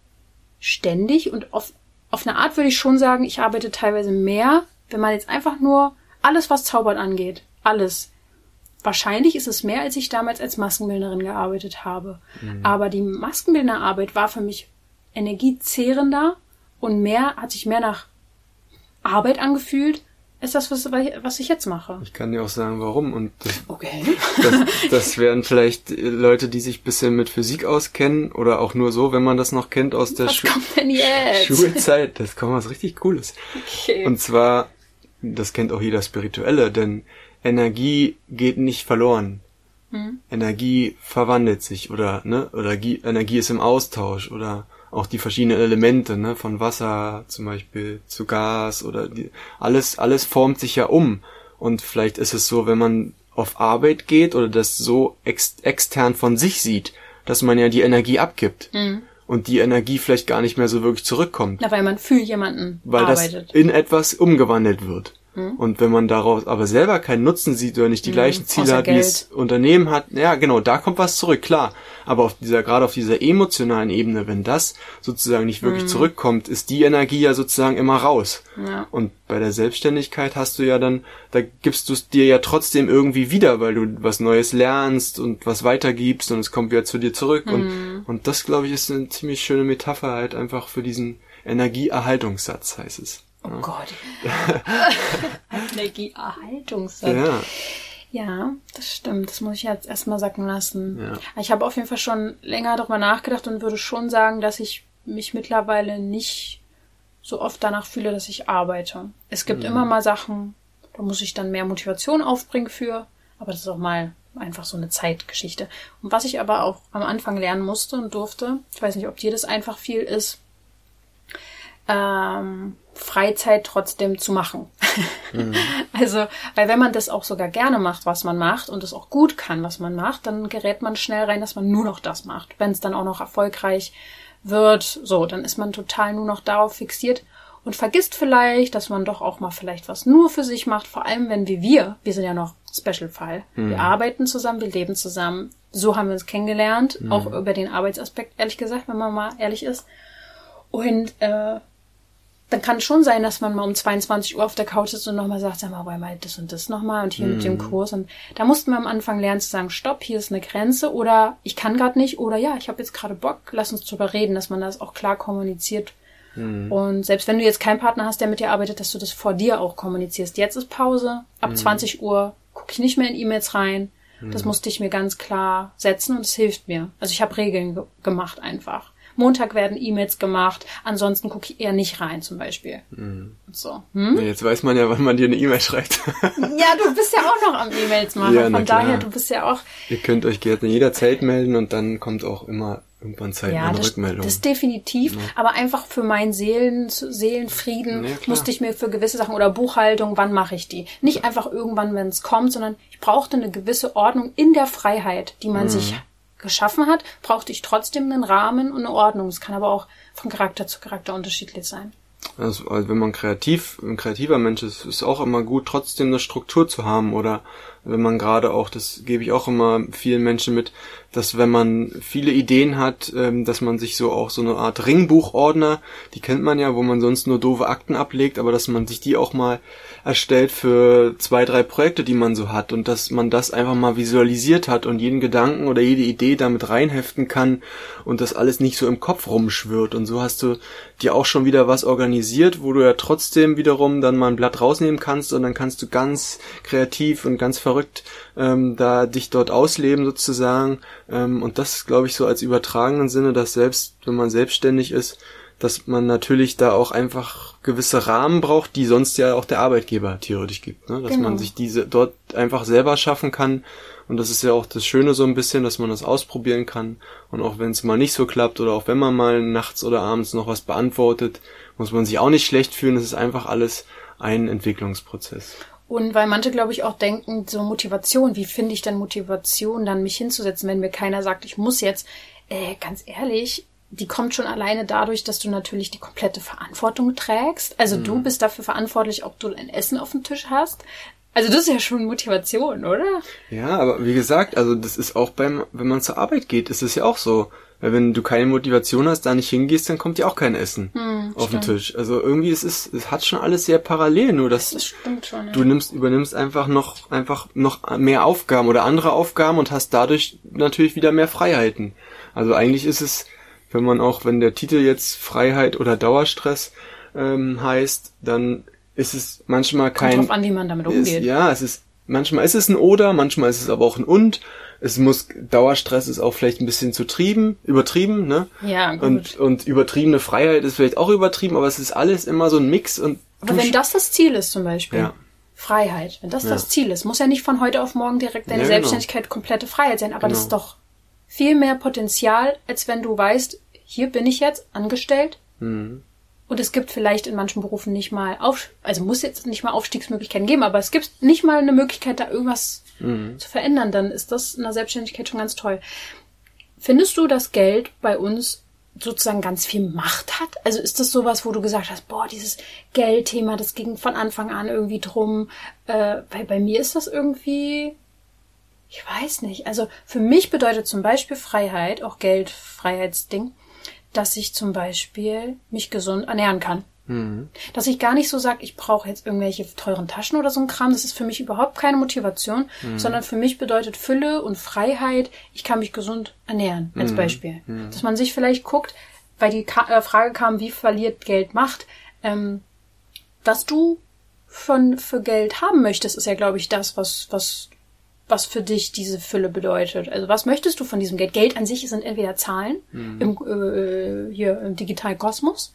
ständig? Und auf, auf eine Art würde ich schon sagen, ich arbeite teilweise mehr, wenn man jetzt einfach nur alles, was Zaubern angeht, alles. Wahrscheinlich ist es mehr, als ich damals als Maskenbildnerin gearbeitet habe. Mhm. Aber die Maskenbildnerarbeit war für mich energiezehrender und mehr, hat sich mehr nach Arbeit angefühlt, ist das, was, was ich jetzt mache. Ich kann dir auch sagen, warum. Und das, okay. das, (laughs) das wären vielleicht Leute, die sich bisschen mit Physik auskennen oder auch nur so, wenn man das noch kennt aus der Schu Schulzeit. Das kommt was richtig Cooles. Okay. Und zwar, das kennt auch jeder Spirituelle, denn Energie geht nicht verloren. Hm. Energie verwandelt sich oder ne oder Energie ist im Austausch oder auch die verschiedenen Elemente, ne, von Wasser zum Beispiel zu Gas oder die, alles, alles formt sich ja um. Und vielleicht ist es so, wenn man auf Arbeit geht oder das so ex extern von sich sieht, dass man ja die Energie abgibt. Mhm. Und die Energie vielleicht gar nicht mehr so wirklich zurückkommt. Na, weil man für jemanden weil arbeitet. das in etwas umgewandelt wird. Hm? Und wenn man daraus aber selber keinen Nutzen sieht oder nicht die hm, gleichen Ziele hat, wie das Unternehmen hat, ja genau, da kommt was zurück, klar. Aber auf dieser, gerade auf dieser emotionalen Ebene, wenn das sozusagen nicht wirklich hm. zurückkommt, ist die Energie ja sozusagen immer raus. Ja. Und bei der Selbstständigkeit hast du ja dann, da gibst du es dir ja trotzdem irgendwie wieder, weil du was Neues lernst und was weitergibst und es kommt wieder zu dir zurück. Und, hm. Mhm. Und das, glaube ich, ist eine ziemlich schöne Metapher halt einfach für diesen Energieerhaltungssatz, heißt es. Oh. Gott. (laughs) Energieerhaltungssatz. Ja. Ja, das stimmt. Das muss ich jetzt erstmal sacken lassen. Ja. Ich habe auf jeden Fall schon länger darüber nachgedacht und würde schon sagen, dass ich mich mittlerweile nicht so oft danach fühle, dass ich arbeite. Es gibt mhm. immer mal Sachen, da muss ich dann mehr Motivation aufbringen für, aber das ist auch mal einfach so eine Zeitgeschichte. Und was ich aber auch am Anfang lernen musste und durfte, ich weiß nicht, ob dir das einfach viel ist, ähm, Freizeit trotzdem zu machen. (laughs) Mhm. Also, weil wenn man das auch sogar gerne macht, was man macht und es auch gut kann, was man macht, dann gerät man schnell rein, dass man nur noch das macht. Wenn es dann auch noch erfolgreich wird, so, dann ist man total nur noch darauf fixiert und vergisst vielleicht, dass man doch auch mal vielleicht was nur für sich macht, vor allem wenn wie wir, wir sind ja noch Special-Fall. Mhm. Wir arbeiten zusammen, wir leben zusammen. So haben wir uns kennengelernt, mhm. auch über den Arbeitsaspekt, ehrlich gesagt, wenn man mal ehrlich ist. Und äh, dann kann es schon sein, dass man mal um 22 Uhr auf der Couch sitzt und nochmal sagt, sag mal, mal das und das nochmal und hier mm. mit dem mhm. Kurs. Und da mussten wir am Anfang lernen zu sagen, stopp, hier ist eine Grenze oder ich kann gerade nicht oder ja, ich habe jetzt gerade Bock, lass uns drüber reden, dass man das auch klar kommuniziert. Mm. Und selbst wenn du jetzt keinen Partner hast, der mit dir arbeitet, dass du das vor dir auch kommunizierst. Jetzt ist Pause, ab mm. 20 Uhr gucke ich nicht mehr in E-Mails rein. Das musste ich mir ganz klar setzen und es hilft mir. Also ich habe Regeln ge gemacht einfach. Montag werden E-Mails gemacht, ansonsten gucke ich eher nicht rein zum Beispiel. Mhm. So. Hm? Jetzt weiß man ja, wann man dir eine E-Mail schreibt. (laughs) ja, du bist ja auch noch am E-Mails machen. Ja, Von daher, du bist ja auch. Ihr könnt euch gerne in jeder Zeit melden und dann kommt auch immer irgendwann Zeit ja, eine das, Rückmeldung. Das definitiv, ja. aber einfach für meinen Seelen, Seelenfrieden ja, musste ich mir für gewisse Sachen oder Buchhaltung, wann mache ich die? Nicht einfach irgendwann, wenn es kommt, sondern ich brauchte eine gewisse Ordnung in der Freiheit, die man mhm. sich geschaffen hat, brauchte ich trotzdem einen Rahmen und eine Ordnung. Es kann aber auch von Charakter zu Charakter unterschiedlich sein. Also, wenn man kreativ, ein kreativer Mensch ist, ist auch immer gut, trotzdem eine Struktur zu haben oder wenn man gerade auch, das gebe ich auch immer vielen Menschen mit, dass wenn man viele Ideen hat, ähm, dass man sich so auch so eine Art Ringbuchordner, die kennt man ja, wo man sonst nur doofe Akten ablegt, aber dass man sich die auch mal erstellt für zwei, drei Projekte, die man so hat und dass man das einfach mal visualisiert hat und jeden Gedanken oder jede Idee damit reinheften kann und das alles nicht so im Kopf rumschwirrt. Und so hast du dir auch schon wieder was organisiert, wo du ja trotzdem wiederum dann mal ein Blatt rausnehmen kannst und dann kannst du ganz kreativ und ganz verrückt ähm, da dich dort ausleben sozusagen ähm, und das glaube ich so als übertragenen Sinne, dass selbst wenn man selbstständig ist, dass man natürlich da auch einfach gewisse Rahmen braucht, die sonst ja auch der Arbeitgeber theoretisch gibt, ne? dass genau. man sich diese dort einfach selber schaffen kann und das ist ja auch das Schöne so ein bisschen, dass man das ausprobieren kann und auch wenn es mal nicht so klappt oder auch wenn man mal nachts oder abends noch was beantwortet, muss man sich auch nicht schlecht fühlen, es ist einfach alles ein Entwicklungsprozess. Und weil manche, glaube ich, auch denken, so Motivation, wie finde ich denn Motivation, dann mich hinzusetzen, wenn mir keiner sagt, ich muss jetzt, äh, ganz ehrlich, die kommt schon alleine dadurch, dass du natürlich die komplette Verantwortung trägst. Also mhm. du bist dafür verantwortlich, ob du ein Essen auf dem Tisch hast. Also das ist ja schon Motivation, oder? Ja, aber wie gesagt, also das ist auch beim, wenn man zur Arbeit geht, ist es ja auch so. Weil wenn du keine Motivation hast, da nicht hingehst, dann kommt dir auch kein Essen hm, auf den Tisch. Also irgendwie es ist es hat schon alles sehr parallel, nur dass das stimmt schon, ja. du nimmst übernimmst einfach noch einfach noch mehr Aufgaben oder andere Aufgaben und hast dadurch natürlich wieder mehr Freiheiten. Also eigentlich ist es wenn man auch, wenn der Titel jetzt Freiheit oder Dauerstress ähm, heißt, dann ist es manchmal kein. Kommt drauf an, wie man damit umgeht. Ist, ja, es ist manchmal ist es ein Oder, manchmal ist es aber auch ein Und. Es muss Dauerstress ist auch vielleicht ein bisschen zu trieben, übertrieben, ne? Ja, gut. Und, und übertriebene Freiheit ist vielleicht auch übertrieben, aber es ist alles immer so ein Mix und. Aber wenn das das Ziel ist zum Beispiel. Ja. Freiheit, wenn das ja. das Ziel ist, muss ja nicht von heute auf morgen direkt deine ja, genau. Selbstständigkeit komplette Freiheit sein, aber genau. das ist doch viel mehr Potenzial, als wenn du weißt, hier bin ich jetzt angestellt. Mhm. Und es gibt vielleicht in manchen Berufen nicht mal auf, also muss jetzt nicht mal Aufstiegsmöglichkeiten geben, aber es gibt nicht mal eine Möglichkeit, da irgendwas mhm. zu verändern. Dann ist das in der Selbstständigkeit schon ganz toll. Findest du, dass Geld bei uns sozusagen ganz viel Macht hat? Also ist das sowas, wo du gesagt hast, boah, dieses Geldthema, das ging von Anfang an irgendwie drum, äh, weil bei mir ist das irgendwie ich weiß nicht. Also für mich bedeutet zum Beispiel Freiheit, auch Geld, Freiheitsding, dass ich zum Beispiel mich gesund ernähren kann. Mhm. Dass ich gar nicht so sage, ich brauche jetzt irgendwelche teuren Taschen oder so ein Kram. Das ist für mich überhaupt keine Motivation, mhm. sondern für mich bedeutet Fülle und Freiheit, ich kann mich gesund ernähren, als mhm. Beispiel. Mhm. Dass man sich vielleicht guckt, weil die Ka äh, Frage kam, wie verliert Geld Macht, ähm, was du von, für Geld haben möchtest, ist ja, glaube ich, das, was, was was für dich diese Fülle bedeutet. Also was möchtest du von diesem Geld? Geld an sich sind entweder Zahlen mhm. im, äh, hier im digitalen Kosmos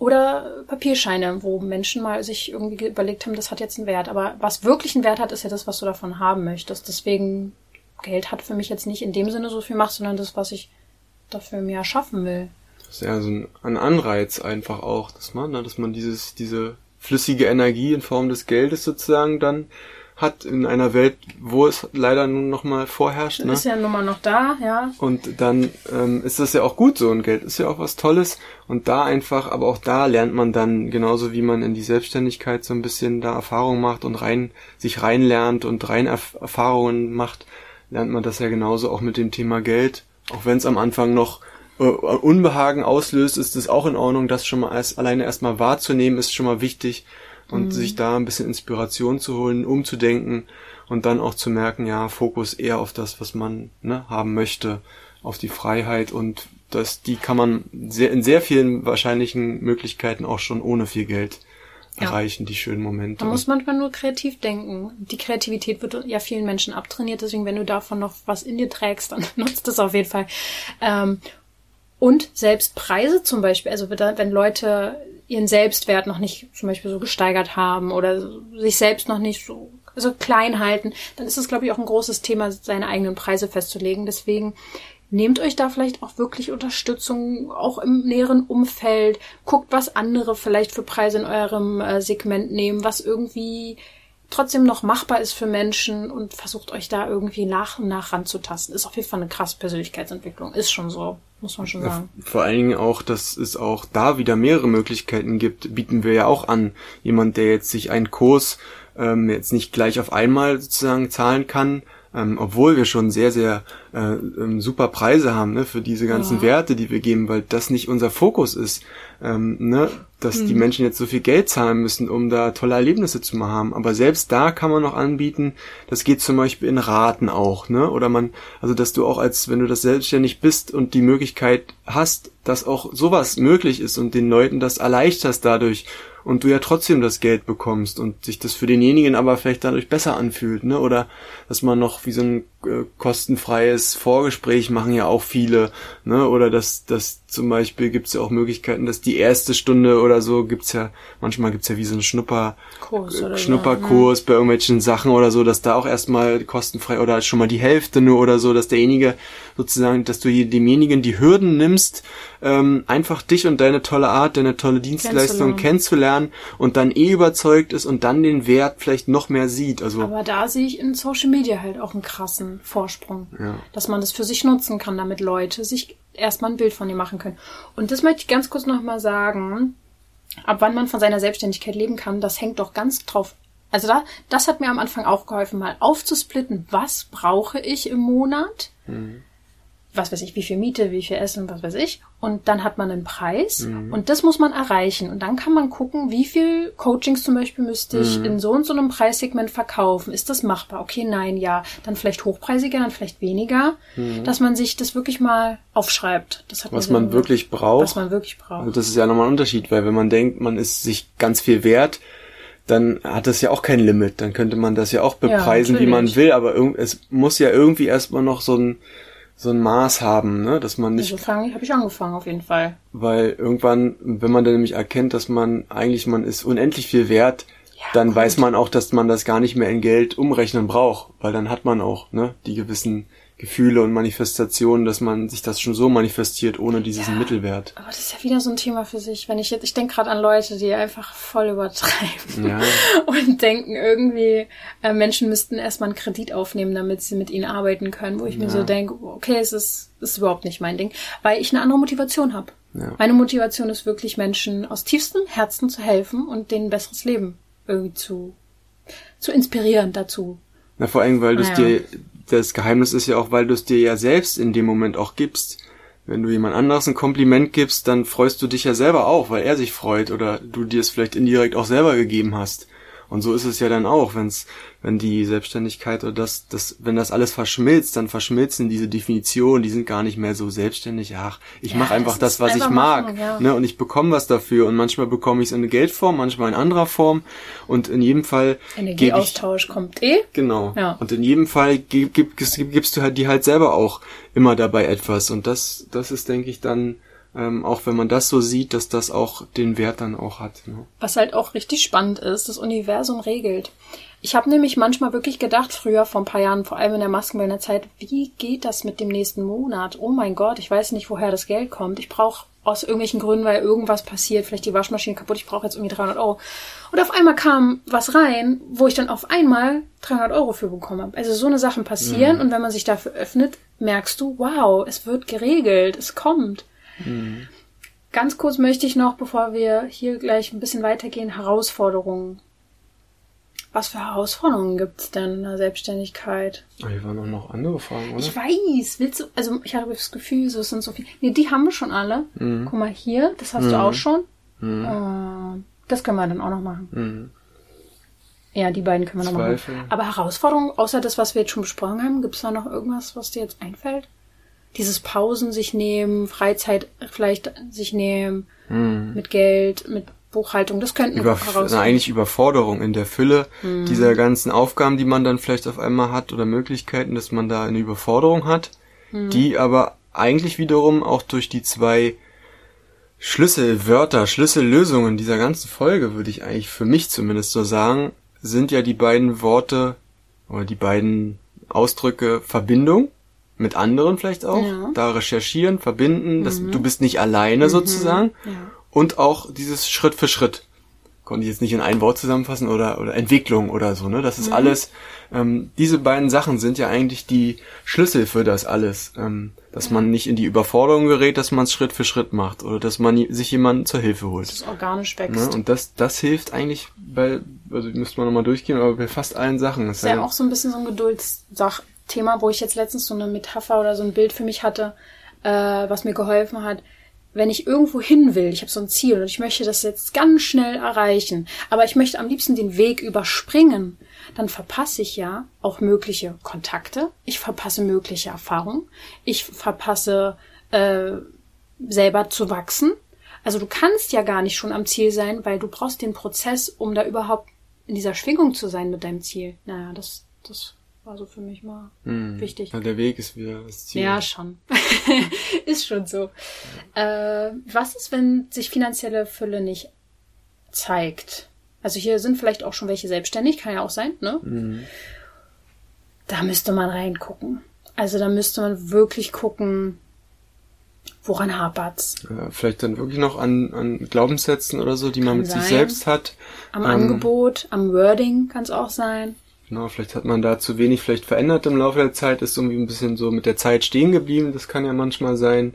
oder Papierscheine, wo Menschen mal sich irgendwie überlegt haben, das hat jetzt einen Wert. Aber was wirklich einen Wert hat, ist ja das, was du davon haben möchtest. Deswegen Geld hat für mich jetzt nicht in dem Sinne so viel Macht, sondern das, was ich dafür mir erschaffen will. Das ist ja so ein Anreiz einfach auch, dass man, ne, dass man dieses, diese flüssige Energie in Form des Geldes sozusagen dann hat in einer Welt, wo es leider nun noch mal vorherrscht. Ne? Ist ja nun mal noch da, ja. Und dann ähm, ist das ja auch gut so und Geld ist ja auch was Tolles und da einfach, aber auch da lernt man dann genauso wie man in die Selbstständigkeit so ein bisschen da Erfahrung macht und rein sich reinlernt und rein Erfahrungen macht, lernt man das ja genauso auch mit dem Thema Geld, auch wenn es am Anfang noch äh, Unbehagen auslöst, ist es auch in Ordnung, das schon mal als, alleine erstmal wahrzunehmen, ist schon mal wichtig und mhm. sich da ein bisschen Inspiration zu holen, umzudenken und dann auch zu merken, ja, Fokus eher auf das, was man ne, haben möchte, auf die Freiheit und das, die kann man sehr, in sehr vielen wahrscheinlichen Möglichkeiten auch schon ohne viel Geld ja. erreichen, die schönen Momente. Man muss manchmal nur kreativ denken. Die Kreativität wird ja vielen Menschen abtrainiert, deswegen wenn du davon noch was in dir trägst, dann (laughs) nutzt das auf jeden Fall. Ähm, und selbst Preise zum Beispiel, also wenn Leute ihren Selbstwert noch nicht zum Beispiel so gesteigert haben oder sich selbst noch nicht so also klein halten, dann ist es, glaube ich, auch ein großes Thema, seine eigenen Preise festzulegen. Deswegen nehmt euch da vielleicht auch wirklich Unterstützung, auch im näheren Umfeld. Guckt, was andere vielleicht für Preise in eurem äh, Segment nehmen, was irgendwie trotzdem noch machbar ist für Menschen und versucht euch da irgendwie nach und nach ranzutasten. Ist auf jeden Fall eine krasse Persönlichkeitsentwicklung. Ist schon so, muss man schon sagen. Vor allen Dingen auch, dass es auch da wieder mehrere Möglichkeiten gibt, bieten wir ja auch an. Jemand, der jetzt sich einen Kurs ähm, jetzt nicht gleich auf einmal sozusagen zahlen kann, ähm, obwohl wir schon sehr, sehr äh, ähm, super Preise haben ne, für diese ganzen ja. Werte, die wir geben, weil das nicht unser Fokus ist, ähm, ne, dass mhm. die Menschen jetzt so viel Geld zahlen müssen, um da tolle Erlebnisse zu haben. Aber selbst da kann man noch anbieten, das geht zum Beispiel in Raten auch, ne? Oder man, also dass du auch als, wenn du das selbstständig bist und die Möglichkeit hast, dass auch sowas möglich ist und den Leuten das erleichterst dadurch und du ja trotzdem das Geld bekommst und sich das für denjenigen aber vielleicht dadurch besser anfühlt, ne? Oder dass man noch wie so ein äh, kostenfreies Vorgespräch machen ja auch viele, ne? Oder dass dass zum Beispiel gibt's ja auch Möglichkeiten, dass die erste Stunde oder so gibt's ja, manchmal gibt's ja wie so einen Schnupper, Kurs oder Schnupperkurs so, ne? bei irgendwelchen Sachen oder so, dass da auch erstmal kostenfrei oder schon mal die Hälfte nur oder so, dass derjenige sozusagen, dass du demjenigen die Hürden nimmst, ähm, einfach dich und deine tolle Art, deine tolle Dienstleistung kennenzulernen und dann eh überzeugt ist und dann den Wert vielleicht noch mehr sieht. Also Aber da sehe ich in Social Media halt auch einen krassen Vorsprung, ja. dass man das für sich nutzen kann, damit Leute sich erstmal ein Bild von dir machen können. Und das möchte ich ganz kurz nochmal sagen. Ab wann man von seiner Selbstständigkeit leben kann, das hängt doch ganz drauf. Also da, das hat mir am Anfang auch geholfen, mal aufzusplitten, was brauche ich im Monat? Mhm was weiß ich, wie viel Miete, wie viel Essen, was weiß ich. Und dann hat man einen Preis mhm. und das muss man erreichen. Und dann kann man gucken, wie viel Coachings zum Beispiel müsste ich mhm. in so und so einem Preissegment verkaufen. Ist das machbar? Okay, nein, ja. Dann vielleicht hochpreisiger, dann vielleicht weniger. Mhm. Dass man sich das wirklich mal aufschreibt. Das hat was man gemacht. wirklich braucht. Was man wirklich braucht. Also das ist ja nochmal ein Unterschied, weil wenn man denkt, man ist sich ganz viel wert, dann hat das ja auch kein Limit. Dann könnte man das ja auch bepreisen, ja, wie man will. Aber es muss ja irgendwie erstmal noch so ein so ein Maß haben, ne, dass man nicht. So fange habe ich angefangen auf jeden Fall. Weil irgendwann, wenn man dann nämlich erkennt, dass man eigentlich man ist unendlich viel wert, ja, dann gut. weiß man auch, dass man das gar nicht mehr in Geld umrechnen braucht, weil dann hat man auch ne die gewissen Gefühle und Manifestationen, dass man sich das schon so manifestiert, ohne diesen ja, Mittelwert. Aber das ist ja wieder so ein Thema für sich. Wenn ich jetzt, ich denke gerade an Leute, die einfach voll übertreiben ja. (laughs) und denken irgendwie, äh, Menschen müssten erstmal einen Kredit aufnehmen, damit sie mit ihnen arbeiten können, wo ich ja. mir so denke, okay, es ist, ist überhaupt nicht mein Ding, weil ich eine andere Motivation habe. Ja. Meine Motivation ist wirklich, Menschen aus tiefstem Herzen zu helfen und denen ein besseres Leben irgendwie zu, zu inspirieren dazu. Na, vor allem, weil du es dir das Geheimnis ist ja auch, weil du es dir ja selbst in dem Moment auch gibst. wenn du jemand anderes ein Kompliment gibst, dann freust du dich ja selber auch, weil er sich freut oder du dir es vielleicht indirekt auch selber gegeben hast. Und so ist es ja dann auch, wenn's, wenn die Selbstständigkeit oder das, das, wenn das alles verschmilzt, dann verschmilzen diese Definitionen, die sind gar nicht mehr so selbstständig. Ach, ich ja, mache einfach das, was ich mag, machen, ja. ne? Und ich bekomme was dafür. Und manchmal bekomme ich es in Geldform, manchmal in anderer Form. Und in jedem Fall Energieaustausch ich, kommt eh. Genau. Ja. Und in jedem Fall gib, gib, gibst du halt die halt selber auch immer dabei etwas. Und das, das ist, denke ich, dann ähm, auch wenn man das so sieht, dass das auch den Wert dann auch hat. Ne? Was halt auch richtig spannend ist, das Universum regelt. Ich habe nämlich manchmal wirklich gedacht, früher vor ein paar Jahren, vor allem in der Maskenbildnerzeit, wie geht das mit dem nächsten Monat? Oh mein Gott, ich weiß nicht, woher das Geld kommt. Ich brauche aus irgendwelchen Gründen, weil irgendwas passiert, vielleicht die Waschmaschine kaputt, ich brauche jetzt irgendwie 300 Euro. Und auf einmal kam was rein, wo ich dann auf einmal 300 Euro für bekommen habe. Also so eine Sachen passieren mhm. und wenn man sich dafür öffnet, merkst du, wow, es wird geregelt, es kommt. Mhm. Ganz kurz möchte ich noch, bevor wir hier gleich ein bisschen weitergehen, Herausforderungen. Was für Herausforderungen gibt es denn in der Selbstständigkeit? Hier waren auch noch andere Fragen, oder? Ich weiß. Willst du, also ich habe das Gefühl, so sind so viele. Nee, die haben wir schon alle. Mhm. Guck mal hier, das hast mhm. du auch schon. Mhm. Uh, das können wir dann auch noch machen. Mhm. Ja, die beiden können wir noch machen. Aber Herausforderungen, außer das, was wir jetzt schon besprochen haben, gibt es da noch irgendwas, was dir jetzt einfällt? Dieses Pausen sich nehmen, Freizeit vielleicht sich nehmen, hm. mit Geld, mit Buchhaltung, das könnten Über, na, eigentlich Überforderung in der Fülle hm. dieser ganzen Aufgaben, die man dann vielleicht auf einmal hat oder Möglichkeiten, dass man da eine Überforderung hat, hm. die aber eigentlich wiederum auch durch die zwei Schlüsselwörter, Schlüssellösungen dieser ganzen Folge, würde ich eigentlich für mich zumindest so sagen, sind ja die beiden Worte oder die beiden Ausdrücke Verbindung mit anderen vielleicht auch, ja. da recherchieren, verbinden, dass mhm. du bist nicht alleine mhm. sozusagen ja. und auch dieses Schritt für Schritt. Konnte ich jetzt nicht in ein Wort zusammenfassen oder, oder Entwicklung oder so, ne? Das ist mhm. alles, ähm, diese beiden Sachen sind ja eigentlich die Schlüssel für das alles. Ähm, dass ja. man nicht in die Überforderung gerät, dass man es Schritt für Schritt macht oder dass man sich jemanden zur Hilfe holt. Dass es organisch wächst. Ne? Und das, das hilft eigentlich bei, also müsste man nochmal durchgehen, aber bei fast allen Sachen. Das ist ja auch so ein bisschen so ein Geduldssach, Thema, wo ich jetzt letztens so eine Metapher oder so ein Bild für mich hatte, äh, was mir geholfen hat. Wenn ich irgendwo hin will, ich habe so ein Ziel und ich möchte das jetzt ganz schnell erreichen, aber ich möchte am liebsten den Weg überspringen, dann verpasse ich ja auch mögliche Kontakte, ich verpasse mögliche Erfahrungen, ich verpasse äh, selber zu wachsen. Also du kannst ja gar nicht schon am Ziel sein, weil du brauchst den Prozess, um da überhaupt in dieser Schwingung zu sein mit deinem Ziel. Naja, das, das war so für mich mal hm. wichtig. Ja, der Weg ist wieder das Ziel. Ja, schon. (laughs) ist schon so. Ja. Äh, was ist, wenn sich finanzielle Fülle nicht zeigt? Also hier sind vielleicht auch schon welche selbstständig, kann ja auch sein, ne? Mhm. Da müsste man reingucken. Also da müsste man wirklich gucken, woran hapert's. Ja, vielleicht dann wirklich noch an, an Glaubenssätzen oder so, die man mit sein. sich selbst hat. Am ähm, Angebot, am Wording kann es auch sein. Genau, vielleicht hat man da zu wenig vielleicht verändert im Laufe der Zeit, ist irgendwie ein bisschen so mit der Zeit stehen geblieben, das kann ja manchmal sein.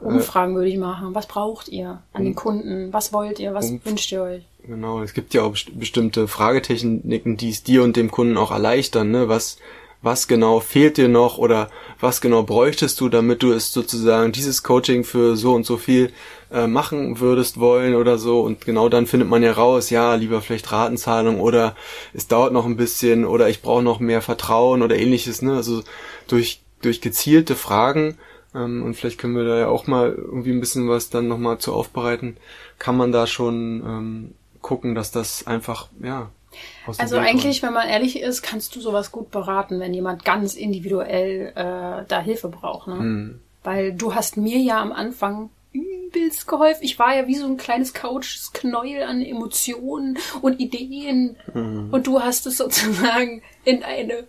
Umfragen würde ich machen. Was braucht ihr an den Kunden? Was wollt ihr? Was Umf wünscht ihr euch? Genau, es gibt ja auch best bestimmte Fragetechniken, die es dir und dem Kunden auch erleichtern, ne? Was, was genau fehlt dir noch oder was genau bräuchtest du, damit du es sozusagen dieses Coaching für so und so viel äh, machen würdest wollen oder so und genau dann findet man ja raus, ja, lieber vielleicht Ratenzahlung oder es dauert noch ein bisschen oder ich brauche noch mehr Vertrauen oder ähnliches, ne? Also durch durch gezielte Fragen ähm, und vielleicht können wir da ja auch mal irgendwie ein bisschen was dann nochmal zu aufbereiten, kann man da schon ähm, gucken, dass das einfach, ja, also eigentlich, wenn man ehrlich ist, kannst du sowas gut beraten, wenn jemand ganz individuell äh, da Hilfe braucht. Ne? Mhm. Weil du hast mir ja am Anfang übelst geholfen. Ich war ja wie so ein kleines Couchsknäuel an Emotionen und Ideen. Mhm. Und du hast es sozusagen in eine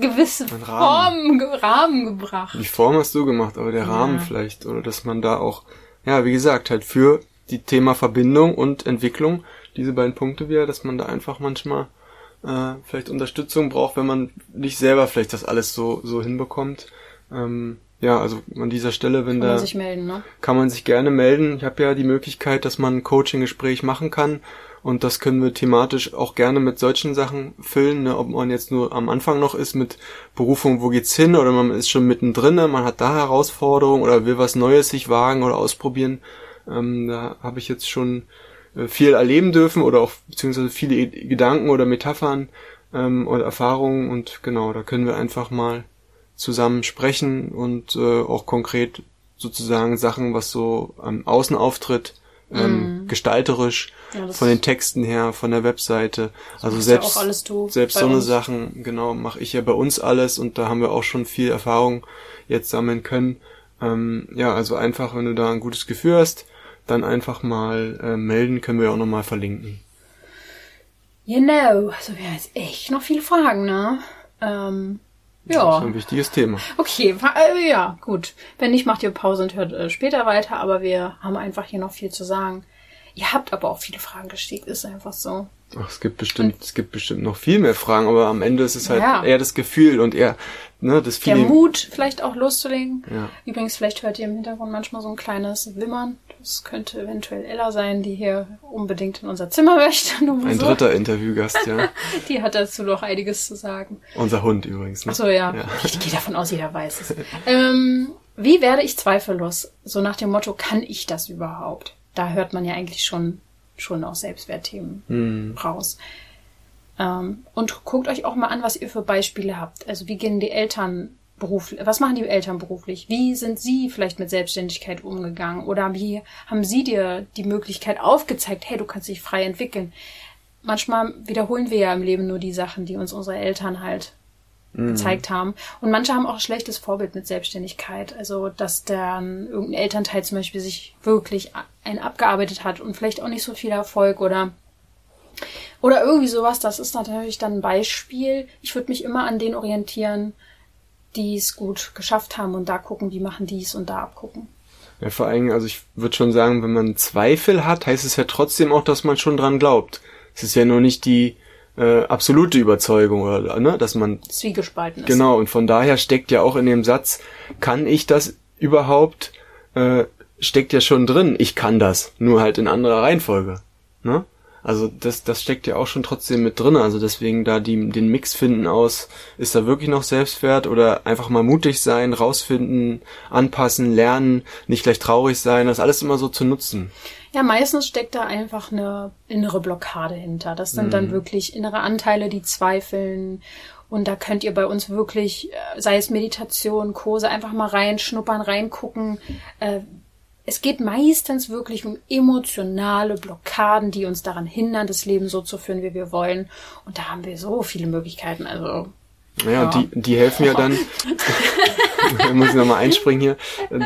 gewisse Rahmen. Form, Rahmen gebracht. Die Form hast du gemacht, aber der ja. Rahmen vielleicht. Oder dass man da auch, ja, wie gesagt, halt für die Thema Verbindung und Entwicklung diese beiden Punkte wieder, dass man da einfach manchmal äh, vielleicht Unterstützung braucht, wenn man nicht selber vielleicht das alles so so hinbekommt. Ähm, ja, also an dieser Stelle, wenn kann da man sich melden, ne? kann man sich gerne melden. Ich habe ja die Möglichkeit, dass man ein Coaching-Gespräch machen kann Und das können wir thematisch auch gerne mit solchen Sachen füllen, ne? ob man jetzt nur am Anfang noch ist mit Berufung, wo geht's hin, oder man ist schon mittendrin, man hat da Herausforderungen oder will was Neues sich wagen oder ausprobieren. Ähm, da habe ich jetzt schon viel erleben dürfen oder auch beziehungsweise viele Gedanken oder Metaphern ähm, oder Erfahrungen und genau, da können wir einfach mal zusammen sprechen und äh, auch konkret sozusagen Sachen, was so am Außenauftritt ähm, mm. gestalterisch ja, von den Texten her, von der Webseite. Also selbst ja selbst so eine Sachen, genau, mache ich ja bei uns alles und da haben wir auch schon viel Erfahrung jetzt sammeln können. Ähm, ja, also einfach, wenn du da ein gutes Gefühl hast, dann einfach mal äh, melden, können wir auch nochmal verlinken. Genau, also wir haben jetzt echt noch viele Fragen, ne? Ähm, ja. Das ist ein wichtiges Thema. Okay, äh, ja, gut. Wenn nicht, macht ihr Pause und hört äh, später weiter, aber wir haben einfach hier noch viel zu sagen. Ihr habt aber auch viele Fragen gestellt, ist einfach so. Ach, es gibt bestimmt, und, es gibt bestimmt noch viel mehr Fragen, aber am Ende ist es halt ja. eher das Gefühl und eher, ne, das viele. Der Mut, vielleicht auch loszulegen. Ja. Übrigens, vielleicht hört ihr im Hintergrund manchmal so ein kleines Wimmern. Das könnte eventuell Ella sein, die hier unbedingt in unser Zimmer (laughs) möchte. Ein so. dritter Interviewgast, ja. (laughs) die hat dazu noch einiges zu sagen. Unser Hund übrigens. Ne? Ach so, ja. ja. Ich gehe davon aus, jeder weiß es. (laughs) ähm, wie werde ich zweifellos? So nach dem Motto, kann ich das überhaupt? Da hört man ja eigentlich schon, schon auch Selbstwertthemen mhm. raus. Ähm, und guckt euch auch mal an, was ihr für Beispiele habt. Also wie gehen die Eltern beruflich, was machen die Eltern beruflich? Wie sind sie vielleicht mit Selbstständigkeit umgegangen? Oder wie haben sie dir die Möglichkeit aufgezeigt, hey, du kannst dich frei entwickeln? Manchmal wiederholen wir ja im Leben nur die Sachen, die uns unsere Eltern halt mhm. gezeigt haben. Und manche haben auch ein schlechtes Vorbild mit Selbstständigkeit. Also, dass dann irgendein Elternteil zum Beispiel sich wirklich ein abgearbeitet hat und vielleicht auch nicht so viel Erfolg oder oder irgendwie sowas, das ist natürlich dann ein Beispiel. Ich würde mich immer an den orientieren, die es gut geschafft haben und da gucken, die machen dies und da abgucken. Ja, vor allem, also ich würde schon sagen, wenn man Zweifel hat, heißt es ja trotzdem auch, dass man schon dran glaubt. Es ist ja nur nicht die äh, absolute Überzeugung, oder, ne, dass man zwiegespalten ist. Genau, und von daher steckt ja auch in dem Satz, kann ich das überhaupt, äh, steckt ja schon drin, ich kann das, nur halt in anderer Reihenfolge. Ne? Also das, das steckt ja auch schon trotzdem mit drin. Also deswegen da die, den Mix finden aus, ist da wirklich noch Selbstwert oder einfach mal mutig sein, rausfinden, anpassen, lernen, nicht gleich traurig sein, das alles immer so zu nutzen. Ja, meistens steckt da einfach eine innere Blockade hinter. Das sind mhm. dann wirklich innere Anteile, die zweifeln. Und da könnt ihr bei uns wirklich, äh, sei es Meditation, Kurse, einfach mal reinschnuppern, reingucken. Äh, es geht meistens wirklich um emotionale Blockaden, die uns daran hindern, das Leben so zu führen, wie wir wollen. Und da haben wir so viele Möglichkeiten. Also ja, ja. die, die helfen ja dann, (laughs) muss ich nochmal einspringen hier,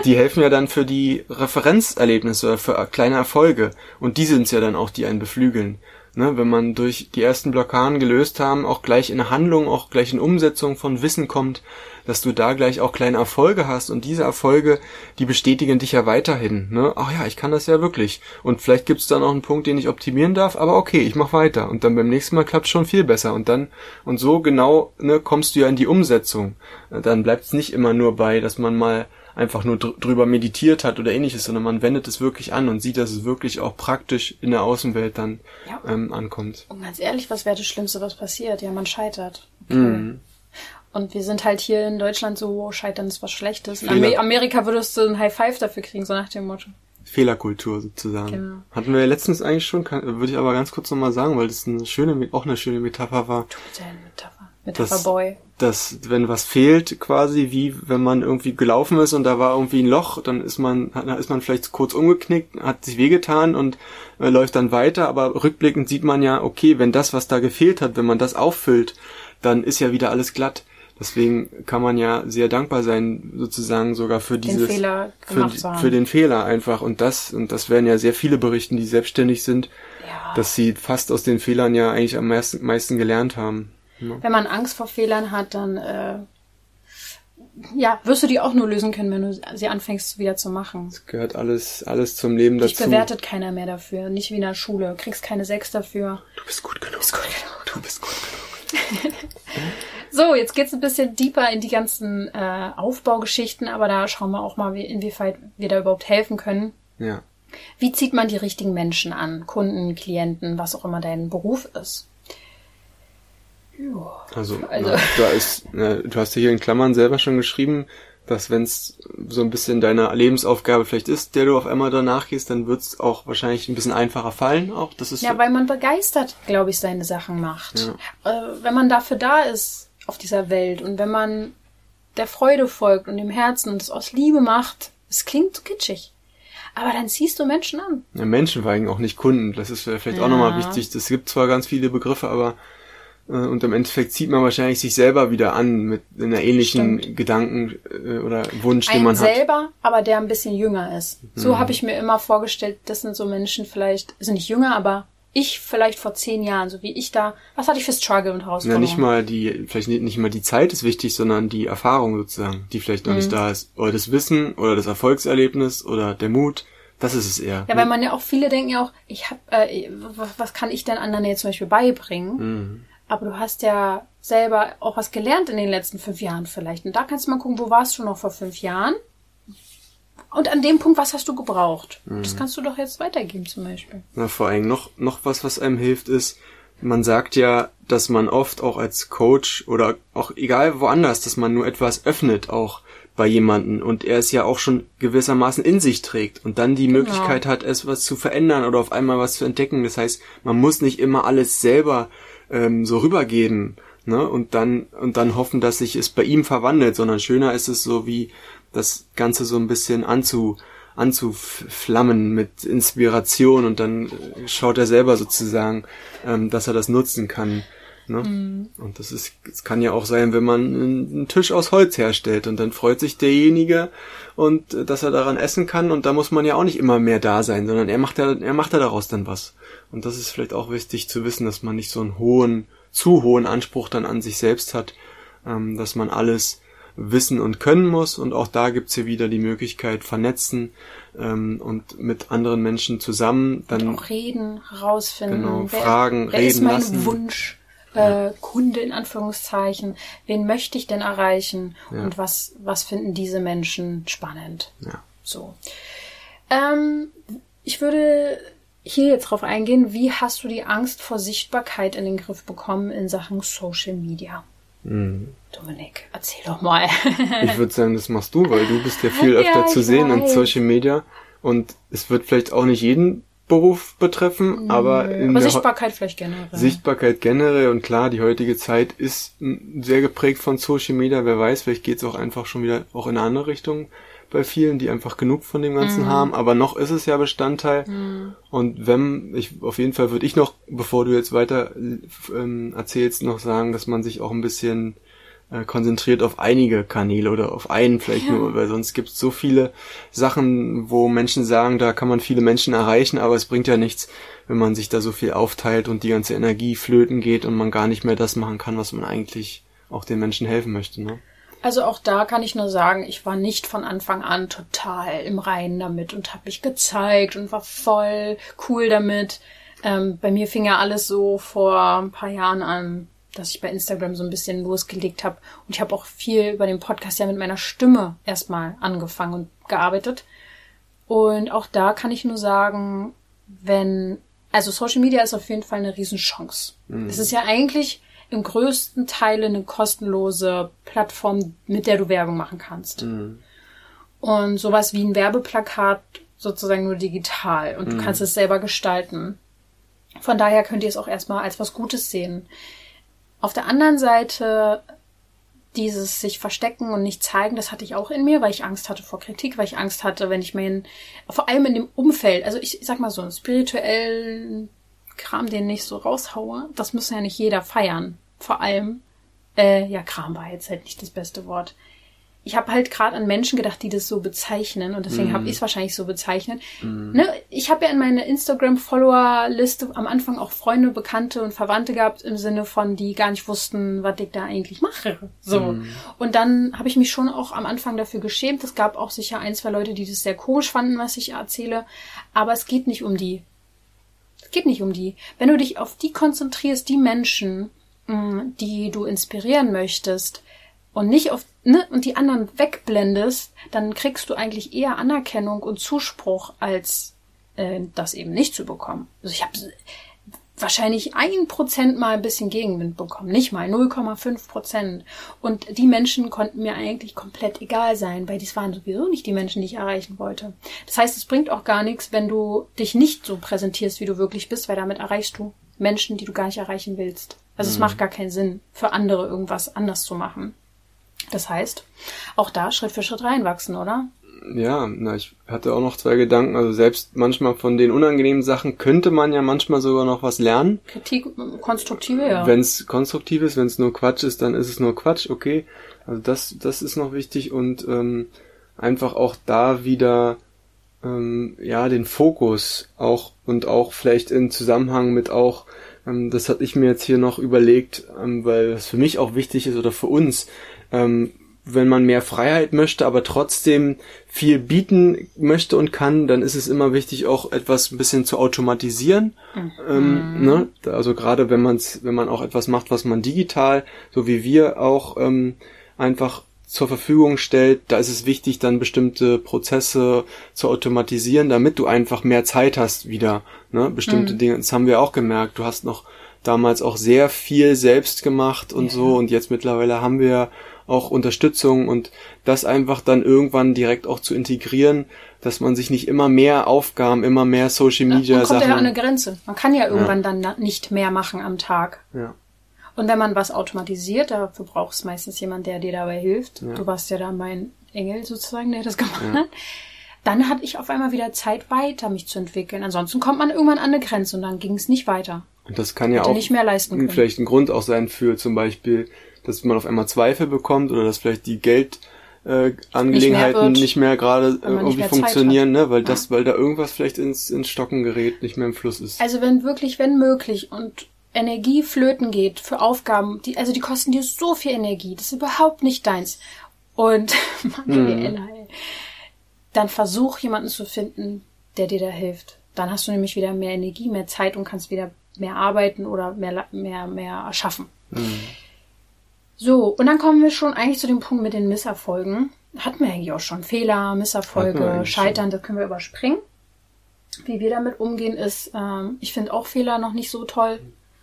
die helfen ja dann für die Referenzerlebnisse oder für kleine Erfolge. Und die sind es ja dann auch, die einen beflügeln. Ne, wenn man durch die ersten Blockaden gelöst haben, auch gleich in Handlung, auch gleich in Umsetzung von Wissen kommt, dass du da gleich auch kleine Erfolge hast und diese Erfolge, die bestätigen dich ja weiterhin. Ne? Ach ja, ich kann das ja wirklich. Und vielleicht gibt es da noch einen Punkt, den ich optimieren darf, aber okay, ich mach weiter. Und dann beim nächsten Mal klappt schon viel besser. Und dann, und so genau ne, kommst du ja in die Umsetzung. Dann bleibt es nicht immer nur bei, dass man mal einfach nur drüber meditiert hat oder ähnliches, sondern man wendet es wirklich an und sieht, dass es wirklich auch praktisch in der Außenwelt dann ja. ähm, ankommt. Und ganz ehrlich, was wäre das Schlimmste, was passiert? Ja, man scheitert. Mhm. Und wir sind halt hier in Deutschland so, Scheitern ist was Schlechtes. In Amer Amerika würdest du ein High Five dafür kriegen, so nach dem Motto. Fehlerkultur sozusagen. Genau. Hatten wir ja letztens eigentlich schon, kann, würde ich aber ganz kurz nochmal sagen, weil das eine schöne, auch eine schöne Metapher war. Du ja eine Metapher. Metapherboy. Dass, dass, wenn was fehlt, quasi, wie wenn man irgendwie gelaufen ist und da war irgendwie ein Loch, dann ist man, ist man vielleicht kurz umgeknickt, hat sich wehgetan und äh, läuft dann weiter, aber rückblickend sieht man ja, okay, wenn das, was da gefehlt hat, wenn man das auffüllt, dann ist ja wieder alles glatt. Deswegen kann man ja sehr dankbar sein, sozusagen sogar für dieses, den für, für, den Fehler einfach. Und das, und das werden ja sehr viele berichten, die selbstständig sind, ja. dass sie fast aus den Fehlern ja eigentlich am meisten, meisten gelernt haben. Ja. Wenn man Angst vor Fehlern hat, dann, äh, ja, wirst du die auch nur lösen können, wenn du sie anfängst wieder zu machen. Es gehört alles, alles zum Leben dazu. Dich bewertet keiner mehr dafür, nicht wie in der Schule. Du kriegst keine Sechs dafür. Du bist gut genug. Du bist gut genug. Du bist gut genug. (laughs) So, jetzt geht's ein bisschen deeper in die ganzen äh, Aufbaugeschichten, aber da schauen wir auch mal, wie, inwieweit wir da überhaupt helfen können. Ja. Wie zieht man die richtigen Menschen an? Kunden, Klienten, was auch immer dein Beruf ist. Ja. Also, also. Na, da ist, na, du hast ja hier in Klammern selber schon geschrieben, dass wenn es so ein bisschen deine Lebensaufgabe vielleicht ist, der du auf einmal danach gehst, dann wird es auch wahrscheinlich ein bisschen einfacher fallen. Auch das ist ja, weil man begeistert, glaube ich, seine Sachen macht. Ja. Äh, wenn man dafür da ist auf dieser Welt und wenn man der Freude folgt und dem Herzen und es aus Liebe macht, es klingt so kitschig. Aber dann ziehst du Menschen an. Ja, Menschen vor allem auch nicht Kunden. Das ist vielleicht ja. auch nochmal wichtig. Es gibt zwar ganz viele Begriffe, aber und im Endeffekt zieht man wahrscheinlich sich selber wieder an mit einer ähnlichen Stimmt. Gedanken äh, oder Wunsch, den man hat. selber, aber der ein bisschen jünger ist. So mhm. habe ich mir immer vorgestellt, das sind so Menschen vielleicht, sind nicht jünger, aber ich vielleicht vor zehn Jahren, so wie ich da, was hatte ich für Struggle und Herausforderungen? Ja, nicht mal die, vielleicht nicht, nicht mal die Zeit ist wichtig, sondern die Erfahrung sozusagen, die vielleicht noch mhm. nicht da ist. Oder das Wissen oder das Erfolgserlebnis oder der Mut. Das ist es eher. Ja, weil man ja auch viele denken ja auch, ich hab, äh, was, was kann ich denn anderen jetzt zum Beispiel beibringen? Mhm aber du hast ja selber auch was gelernt in den letzten fünf Jahren vielleicht. Und da kannst du mal gucken, wo warst du noch vor fünf Jahren? Und an dem Punkt, was hast du gebraucht? Mhm. Das kannst du doch jetzt weitergeben zum Beispiel. Na, vor allem noch, noch was, was einem hilft, ist, man sagt ja, dass man oft auch als Coach oder auch egal woanders, dass man nur etwas öffnet auch bei jemanden und er es ja auch schon gewissermaßen in sich trägt und dann die genau. Möglichkeit hat, es was zu verändern oder auf einmal was zu entdecken. Das heißt, man muss nicht immer alles selber ähm, so rübergeben ne? und dann und dann hoffen, dass sich es bei ihm verwandelt, sondern schöner ist es so wie das Ganze so ein bisschen anzu anzuflammen mit Inspiration und dann äh, schaut er selber sozusagen, ähm, dass er das nutzen kann. Ne? Mhm. Und das ist, es kann ja auch sein, wenn man einen Tisch aus Holz herstellt und dann freut sich derjenige und äh, dass er daran essen kann und da muss man ja auch nicht immer mehr da sein, sondern er macht ja, er macht ja daraus dann was. Und das ist vielleicht auch wichtig zu wissen, dass man nicht so einen hohen, zu hohen Anspruch dann an sich selbst hat, ähm, dass man alles wissen und können muss. Und auch da gibt's hier wieder die Möglichkeit, vernetzen ähm, und mit anderen Menschen zusammen dann und auch reden, herausfinden, genau, wer, fragen, wer reden ist mein lassen. Wunsch? Äh, Kunde in Anführungszeichen, wen möchte ich denn erreichen ja. und was, was finden diese Menschen spannend? Ja. So. Ähm, ich würde hier jetzt drauf eingehen, wie hast du die Angst vor Sichtbarkeit in den Griff bekommen in Sachen Social Media? Mhm. Dominik, erzähl doch mal. (laughs) ich würde sagen, das machst du, weil du bist ja viel öfter ja, zu sehen weiß. in Social Media und es wird vielleicht auch nicht jeden Beruf betreffen, aber aber Sichtbarkeit vielleicht generell. Sichtbarkeit generell und klar, die heutige Zeit ist sehr geprägt von Social Media. Wer weiß, vielleicht geht es auch einfach schon wieder auch in eine andere Richtung bei vielen, die einfach genug von dem Ganzen mhm. haben, aber noch ist es ja Bestandteil. Mhm. Und wenn, ich auf jeden Fall würde ich noch, bevor du jetzt weiter ähm, erzählst, noch sagen, dass man sich auch ein bisschen äh, konzentriert auf einige Kanäle oder auf einen vielleicht ja. nur, weil sonst gibt es so viele Sachen, wo Menschen sagen, da kann man viele Menschen erreichen, aber es bringt ja nichts, wenn man sich da so viel aufteilt und die ganze Energie flöten geht und man gar nicht mehr das machen kann, was man eigentlich auch den Menschen helfen möchte. Ne? Also auch da kann ich nur sagen, ich war nicht von Anfang an total im Reinen damit und habe mich gezeigt und war voll cool damit. Ähm, bei mir fing ja alles so vor ein paar Jahren an, dass ich bei Instagram so ein bisschen losgelegt habe. Und ich habe auch viel über den Podcast ja mit meiner Stimme erstmal angefangen und gearbeitet. Und auch da kann ich nur sagen, wenn, also Social Media ist auf jeden Fall eine Riesenchance. Mhm. Es ist ja eigentlich im größten Teil eine kostenlose Plattform, mit der du Werbung machen kannst. Mhm. Und sowas wie ein Werbeplakat sozusagen nur digital und mhm. du kannst es selber gestalten. Von daher könnt ihr es auch erstmal als was Gutes sehen. Auf der anderen Seite dieses sich verstecken und nicht zeigen, das hatte ich auch in mir, weil ich Angst hatte vor Kritik, weil ich Angst hatte, wenn ich meinen, vor allem in dem Umfeld, also ich, ich sag mal so, einen spirituellen Kram, den nicht so raushaue, das muss ja nicht jeder feiern vor allem, äh, ja, Kram war jetzt halt nicht das beste Wort. Ich habe halt gerade an Menschen gedacht, die das so bezeichnen und deswegen mm. habe ich es wahrscheinlich so bezeichnet. Mm. Ne, ich habe ja in meiner Instagram-Follower-Liste am Anfang auch Freunde, Bekannte und Verwandte gehabt im Sinne von, die gar nicht wussten, was ich da eigentlich mache. So. Mm. Und dann habe ich mich schon auch am Anfang dafür geschämt. Es gab auch sicher ein, zwei Leute, die das sehr komisch fanden, was ich erzähle. Aber es geht nicht um die. Es geht nicht um die. Wenn du dich auf die konzentrierst, die Menschen, Mm, die du inspirieren möchtest und nicht auf ne, und die anderen wegblendest, dann kriegst du eigentlich eher Anerkennung und Zuspruch als äh, das eben nicht zu bekommen. Also ich habe wahrscheinlich ein Prozent mal ein bisschen Gegenwind bekommen, nicht mal 0,5 Prozent. Und die Menschen konnten mir eigentlich komplett egal sein, weil dies waren sowieso nicht die Menschen, die ich erreichen wollte. Das heißt, es bringt auch gar nichts, wenn du dich nicht so präsentierst, wie du wirklich bist, weil damit erreichst du Menschen, die du gar nicht erreichen willst. Also mhm. es macht gar keinen Sinn, für andere irgendwas anders zu machen. Das heißt, auch da Schritt für Schritt reinwachsen, oder? ja, na, ich hatte auch noch zwei Gedanken. Also selbst manchmal von den unangenehmen Sachen könnte man ja manchmal sogar noch was lernen. Kritik, konstruktive, ja. Wenn es konstruktiv ist, wenn es nur Quatsch ist, dann ist es nur Quatsch, okay. Also das, das ist noch wichtig und ähm, einfach auch da wieder ähm, ja den Fokus auch und auch vielleicht in Zusammenhang mit auch ähm, das hatte ich mir jetzt hier noch überlegt, ähm, weil es für mich auch wichtig ist oder für uns ähm, wenn man mehr Freiheit möchte, aber trotzdem viel bieten möchte und kann, dann ist es immer wichtig, auch etwas ein bisschen zu automatisieren. Mhm. Ähm, ne? Also gerade wenn man wenn man auch etwas macht, was man digital, so wie wir auch ähm, einfach zur Verfügung stellt, da ist es wichtig, dann bestimmte Prozesse zu automatisieren, damit du einfach mehr Zeit hast wieder. Ne? Bestimmte mhm. Dinge, das haben wir auch gemerkt. Du hast noch damals auch sehr viel selbst gemacht und ja. so und jetzt mittlerweile haben wir auch Unterstützung und das einfach dann irgendwann direkt auch zu integrieren, dass man sich nicht immer mehr Aufgaben, immer mehr Social Media ja, man kommt Sachen. ja an eine Grenze. Man kann ja irgendwann ja. dann nicht mehr machen am Tag. Ja. Und wenn man was automatisiert, dafür braucht es meistens jemand, der dir dabei hilft. Ja. Du warst ja da mein Engel sozusagen, der das gemacht ja. hat. Dann hatte ich auf einmal wieder Zeit, weiter mich zu entwickeln. Ansonsten kommt man irgendwann an eine Grenze und dann ging es nicht weiter. Und das kann ja auch nicht mehr leisten vielleicht ein Grund auch sein für zum Beispiel dass man auf einmal Zweifel bekommt oder dass vielleicht die Geld äh, Angelegenheiten nicht mehr, mehr gerade äh, irgendwie funktionieren, ne? Weil ja. das, weil da irgendwas vielleicht ins, ins Stocken gerät, nicht mehr im Fluss ist. Also wenn wirklich, wenn möglich und Energie flöten geht für Aufgaben, die, also die kosten dir so viel Energie, das ist überhaupt nicht deins. Und (laughs) hm. ey, dann versuch jemanden zu finden, der dir da hilft. Dann hast du nämlich wieder mehr Energie, mehr Zeit und kannst wieder mehr arbeiten oder mehr, mehr, mehr erschaffen. Hm. So, und dann kommen wir schon eigentlich zu dem Punkt mit den Misserfolgen. Hatten wir eigentlich auch schon. Fehler, Misserfolge, Scheitern, das können wir überspringen. Wie wir damit umgehen ist, ähm, ich finde auch Fehler noch nicht so toll.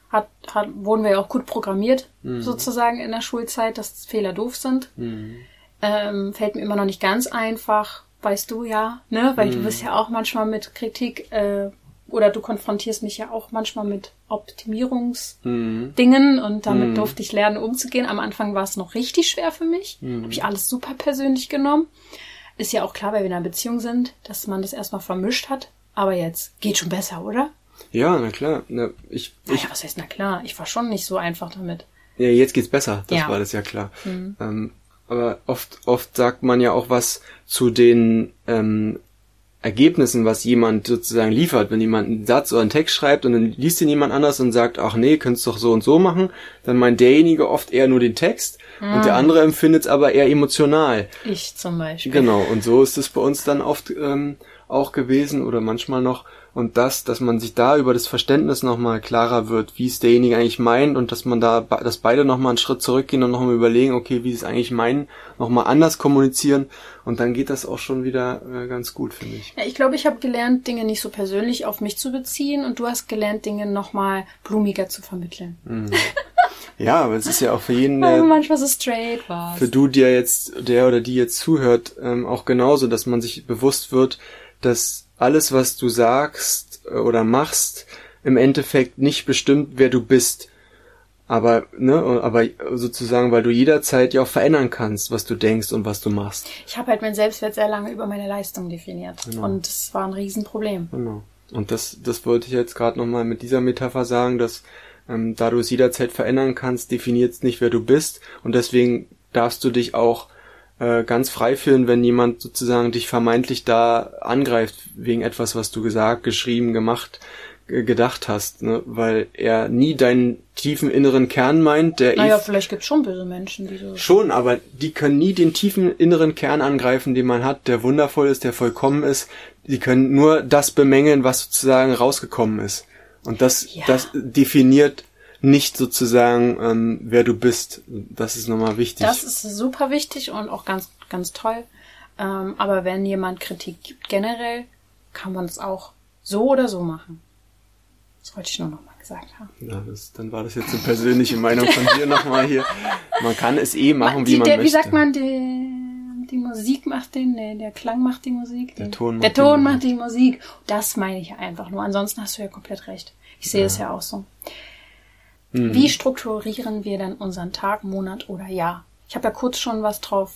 Hat, hat, wurden wir ja auch gut programmiert, mhm. sozusagen in der Schulzeit, dass Fehler doof sind. Mhm. Ähm, fällt mir immer noch nicht ganz einfach, weißt du ja, ne? Weil mhm. du bist ja auch manchmal mit Kritik äh, oder du konfrontierst mich ja auch manchmal mit Optimierungsdingen mhm. und damit mhm. durfte ich lernen, umzugehen. Am Anfang war es noch richtig schwer für mich. Mhm. Habe ich alles super persönlich genommen. Ist ja auch klar, weil wir in einer Beziehung sind, dass man das erstmal vermischt hat. Aber jetzt geht schon besser, oder? Ja, na klar. Na, ich, naja, was heißt na klar? Ich war schon nicht so einfach damit. Ja, jetzt geht's besser. Das ja. war das ja klar. Mhm. Ähm, aber oft, oft sagt man ja auch was zu den ähm, Ergebnissen, was jemand sozusagen liefert. Wenn jemand einen Satz oder einen Text schreibt und dann liest ihn jemand anders und sagt, ach nee, könntest doch so und so machen, dann meint derjenige oft eher nur den Text ah. und der ah. andere empfindet es aber eher emotional. Ich zum Beispiel. Genau, und so ist es bei uns dann oft ähm, auch gewesen oder manchmal noch, und das, dass man sich da über das Verständnis nochmal klarer wird, wie es derjenige eigentlich meint und dass man da, dass beide nochmal einen Schritt zurückgehen und nochmal überlegen, okay, wie sie es eigentlich meinen, nochmal anders kommunizieren und dann geht das auch schon wieder äh, ganz gut, finde ich. Ja, ich glaube, ich habe gelernt, Dinge nicht so persönlich auf mich zu beziehen und du hast gelernt, Dinge nochmal blumiger zu vermitteln. Mhm. Ja, aber es ist ja auch für jeden, (laughs) der, manchmal so straight war. Für du, der jetzt, der oder die jetzt zuhört, ähm, auch genauso, dass man sich bewusst wird, dass alles, was du sagst äh, oder machst, im Endeffekt nicht bestimmt, wer du bist. Aber, ne, aber sozusagen, weil du jederzeit ja auch verändern kannst, was du denkst und was du machst. Ich habe halt mein Selbstwert sehr lange über meine Leistung definiert. Genau. Und das war ein Riesenproblem. Genau. Und das, das wollte ich jetzt gerade nochmal mit dieser Metapher sagen, dass ähm, da du es jederzeit verändern kannst, definiert es nicht, wer du bist. Und deswegen darfst du dich auch äh, ganz frei fühlen, wenn jemand sozusagen dich vermeintlich da angreift wegen etwas, was du gesagt, geschrieben, gemacht, gedacht hast, ne? weil er nie deinen tiefen inneren Kern meint, der Naja, vielleicht gibt's schon böse Menschen, die so. Schon, aber die können nie den tiefen inneren Kern angreifen, den man hat, der wundervoll ist, der vollkommen ist. Die können nur das bemängeln, was sozusagen rausgekommen ist. Und das, ja. das definiert nicht sozusagen, ähm, wer du bist. Das ist nochmal wichtig. Das ist super wichtig und auch ganz, ganz toll. Ähm, aber wenn jemand Kritik gibt, generell, kann man es auch So oder so machen. Das wollte ich nur noch mal gesagt haben. Ja, das, dann war das jetzt eine persönliche Meinung von dir (laughs) nochmal hier. Man kann es eh machen, wie die, man der, möchte. Wie sagt man, die, die Musik macht den, nee, der Klang macht die Musik. Der Die- Ton macht der Ton Musik. macht die Musik. Das meine ich einfach nur. Ansonsten hast du ja komplett recht. Ich sehe es ja auch so. Mhm. Wie strukturieren wir denn unseren Tag, Monat oder Jahr? Ich habe ja kurz schon was drauf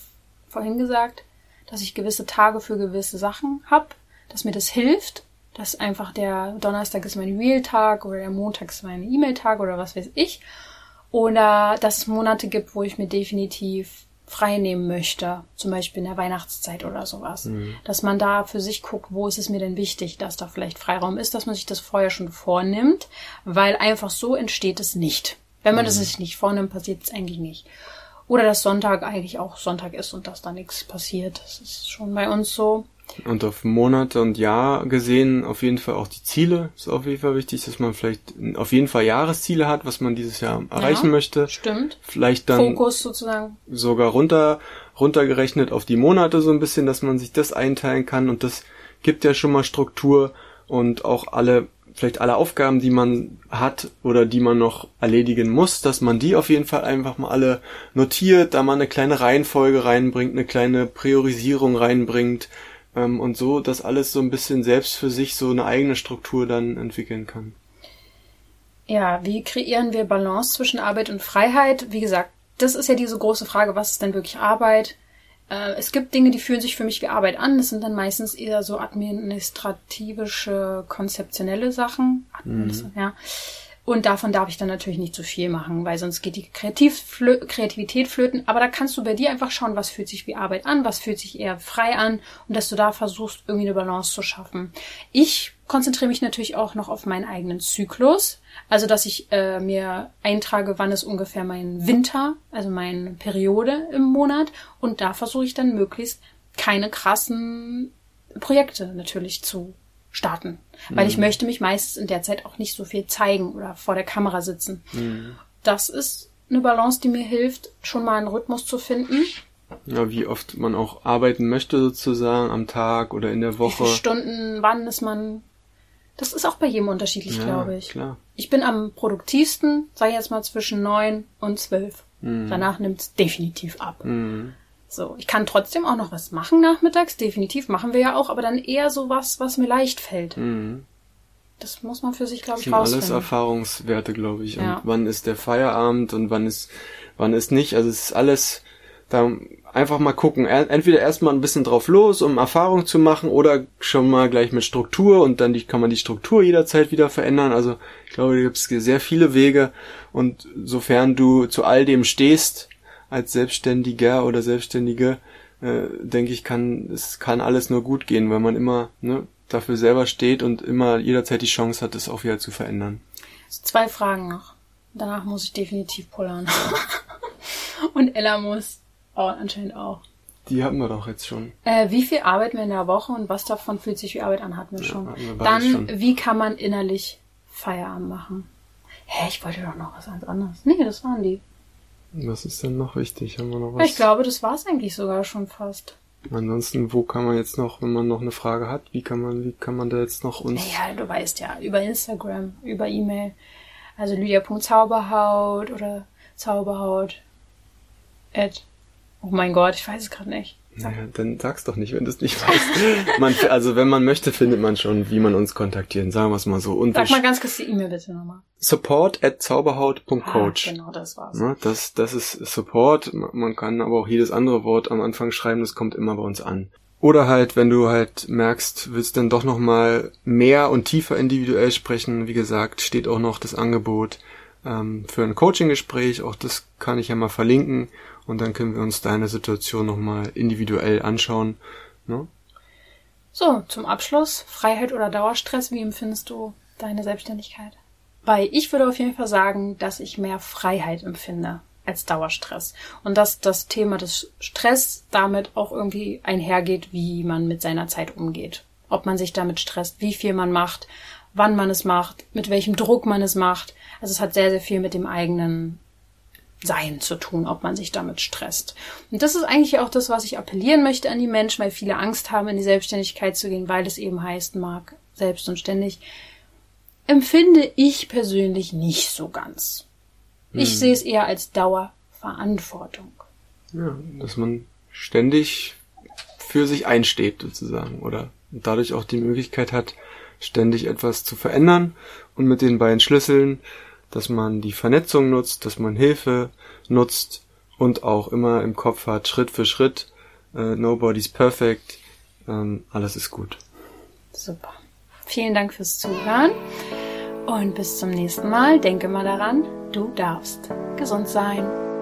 vorhin gesagt, dass ich gewisse Tage für gewisse Sachen hab, dass mir das hilft, dass einfach der Donnerstag ist mein Real-Tag oder der Montag ist mein E-Mail-Tag oder was weiß ich. Oder dass es Monate gibt, wo ich mir definitiv frei nehmen möchte, zum Beispiel in der Weihnachtszeit oder sowas. Dass man da für sich guckt, wo ist es mir denn wichtig, dass da vielleicht Freiraum ist, dass man sich das vorher schon vornimmt, weil einfach so entsteht es nicht. Wenn man das sich nicht vornimmt, passiert es eigentlich nicht. Oder dass Sonntag eigentlich auch Sonntag ist und dass da nichts passiert. Das ist schon bei uns so. Und auf Monate und Jahr gesehen auf jeden Fall auch die Ziele. Ist auf jeden Fall wichtig, dass man vielleicht auf jeden Fall Jahresziele hat, was man dieses Jahr erreichen Ja, möchte. Stimmt. Vielleicht dann Fokus sozusagen. sogar runter, runtergerechnet auf die Monate so ein bisschen, dass man sich das einteilen kann und das gibt ja schon mal Struktur und auch alle, vielleicht alle Aufgaben, die man hat oder die man noch erledigen muss, dass man die auf jeden Fall einfach mal alle notiert, da man eine kleine Reihenfolge reinbringt, eine kleine Priorisierung reinbringt ähm, und so, dass alles so ein bisschen selbst für sich so eine eigene Struktur dann entwickeln kann. Ja, wie kreieren wir Balance zwischen Arbeit und Freiheit? Wie gesagt, das ist ja diese große Frage, was ist denn wirklich Arbeit? Äh, es gibt Dinge, die fühlen sich für mich wie Arbeit an. Das sind dann meistens eher so administrativische, konzeptionelle Sachen. Administra ja. Und davon darf ich dann natürlich nicht zu viel machen, weil sonst geht die Kreativ flö Kreativität flöten. Aber da kannst du bei dir einfach schauen, was fühlt sich wie Arbeit an, was fühlt sich eher frei an und dass du da versuchst, irgendwie eine Balance zu schaffen. Ich konzentriere mich natürlich auch noch auf meinen eigenen Zyklus. Also, dass ich äh, mir eintrage, wann ist ungefähr mein Winter, also meine Periode im Monat. Und da versuche ich dann möglichst keine krassen Projekte natürlich zu starten. Weil ich möchte mich meistens in der Zeit auch nicht so viel zeigen oder vor der Kamera sitzen. Das ist eine Balance, die mir hilft, schon mal einen Rhythmus zu finden. Ja, wie oft man auch arbeiten möchte sozusagen am Tag oder in der Wie Woche. viele Stunden, wann ist man. Das ist auch bei jedem unterschiedlich, Ja, glaube ich. klar. Ich bin am produktivsten, ich jetzt mal, zwischen neun und zwölf. Mhm. Danach nimmt es definitiv ab. Mhm. So, ich kann trotzdem auch noch was machen nachmittags, definitiv machen wir ja auch, aber dann eher so was, was mir leicht fällt. Mhm. Das muss man für sich, glaube ich, sind alles rausfinden. Erfahrungswerte, glaube ich. Ja. Und wann ist der Feierabend und wann ist, wann ist nicht. Also es ist alles, da einfach mal gucken. Er- Entweder erstmal ein bisschen drauf los, um Erfahrung zu machen, oder schon mal gleich mit Struktur und dann die, kann man die Struktur jederzeit wieder verändern. Also ich glaube, da gibt es sehr viele Wege. Und sofern du zu all dem stehst, als Selbstständiger oder Selbstständige, äh, denke ich, kann es kann alles nur gut gehen, weil man immer ne, dafür selber steht und immer jederzeit die Chance hat, es auch wieder zu verändern. Zwei Fragen noch. Danach muss ich definitiv pullern. (laughs) und Ella muss oh, anscheinend auch. Die hatten wir doch jetzt schon. Äh, wie viel arbeiten wir in der Woche und was davon fühlt sich wie Arbeit an, hatten wir schon. hatten wir Dann, schon. wie kann man innerlich Feierabend machen? Hä, ich wollte doch noch was anderes. Nee, das waren die. Was ist denn noch wichtig? Haben wir noch was? ich glaube, das war's eigentlich sogar schon fast. Ansonsten, wo kann man jetzt noch, wenn man noch eine Frage hat, wie kann man, wie kann man da jetzt noch uns? Naja, du weißt ja, über Instagram, über E-Mail. Also lydia.zauberhaut oder Zauberhaut. At. Oh mein Gott, ich weiß es gerade nicht. Naja, dann sag's doch nicht, wenn du es nicht weißt. (laughs) man, also wenn man möchte, findet man schon, wie man uns kontaktieren. Sagen wir es mal so. Und Sag mal ganz kurz die E-Mail bitte nochmal. support at zauberhaut.coach. Ah, genau, das war's. Ne, das, das ist Support. Man man kann aber auch jedes andere Wort am Anfang schreiben, das kommt immer bei uns an. Oder halt, wenn du halt merkst, willst dann doch nochmal mehr und tiefer individuell sprechen, wie gesagt, steht auch noch das Angebot ähm, für ein Coaching-Gespräch. Auch das kann ich ja mal verlinken. Und dann können wir uns deine Situation nochmal individuell anschauen. Ne? So, zum Abschluss, Freiheit oder Dauerstress, wie empfindest du deine Selbstständigkeit? Weil ich würde auf jeden Fall sagen, dass ich mehr Freiheit empfinde als Dauerstress. Und dass das Thema des Stress damit auch irgendwie einhergeht, wie man mit seiner Zeit umgeht. Ob man sich damit stresst, wie viel man macht, wann man es macht, mit welchem Druck man es macht. Also es hat sehr, sehr viel mit dem eigenen sein zu tun, ob man sich damit stresst. Und das ist eigentlich auch das, was ich appellieren möchte an die Menschen, weil viele Angst haben, in die Selbstständigkeit zu gehen, weil es eben heißt, Marc, selbst und ständig, empfinde ich persönlich nicht so ganz. Ich Hm. sehe es eher als Dauerverantwortung. Ja, dass man ständig für sich einsteht sozusagen oder dadurch auch die Möglichkeit hat, ständig etwas zu verändern und mit den beiden Schlüsseln, dass man die Vernetzung nutzt, dass man Hilfe nutzt und auch immer im Kopf hat, Schritt für Schritt, äh, nobody's perfect, ähm, alles ist gut. Super. Vielen Dank fürs Zuhören und bis zum nächsten Mal. Denke mal daran, du darfst gesund sein.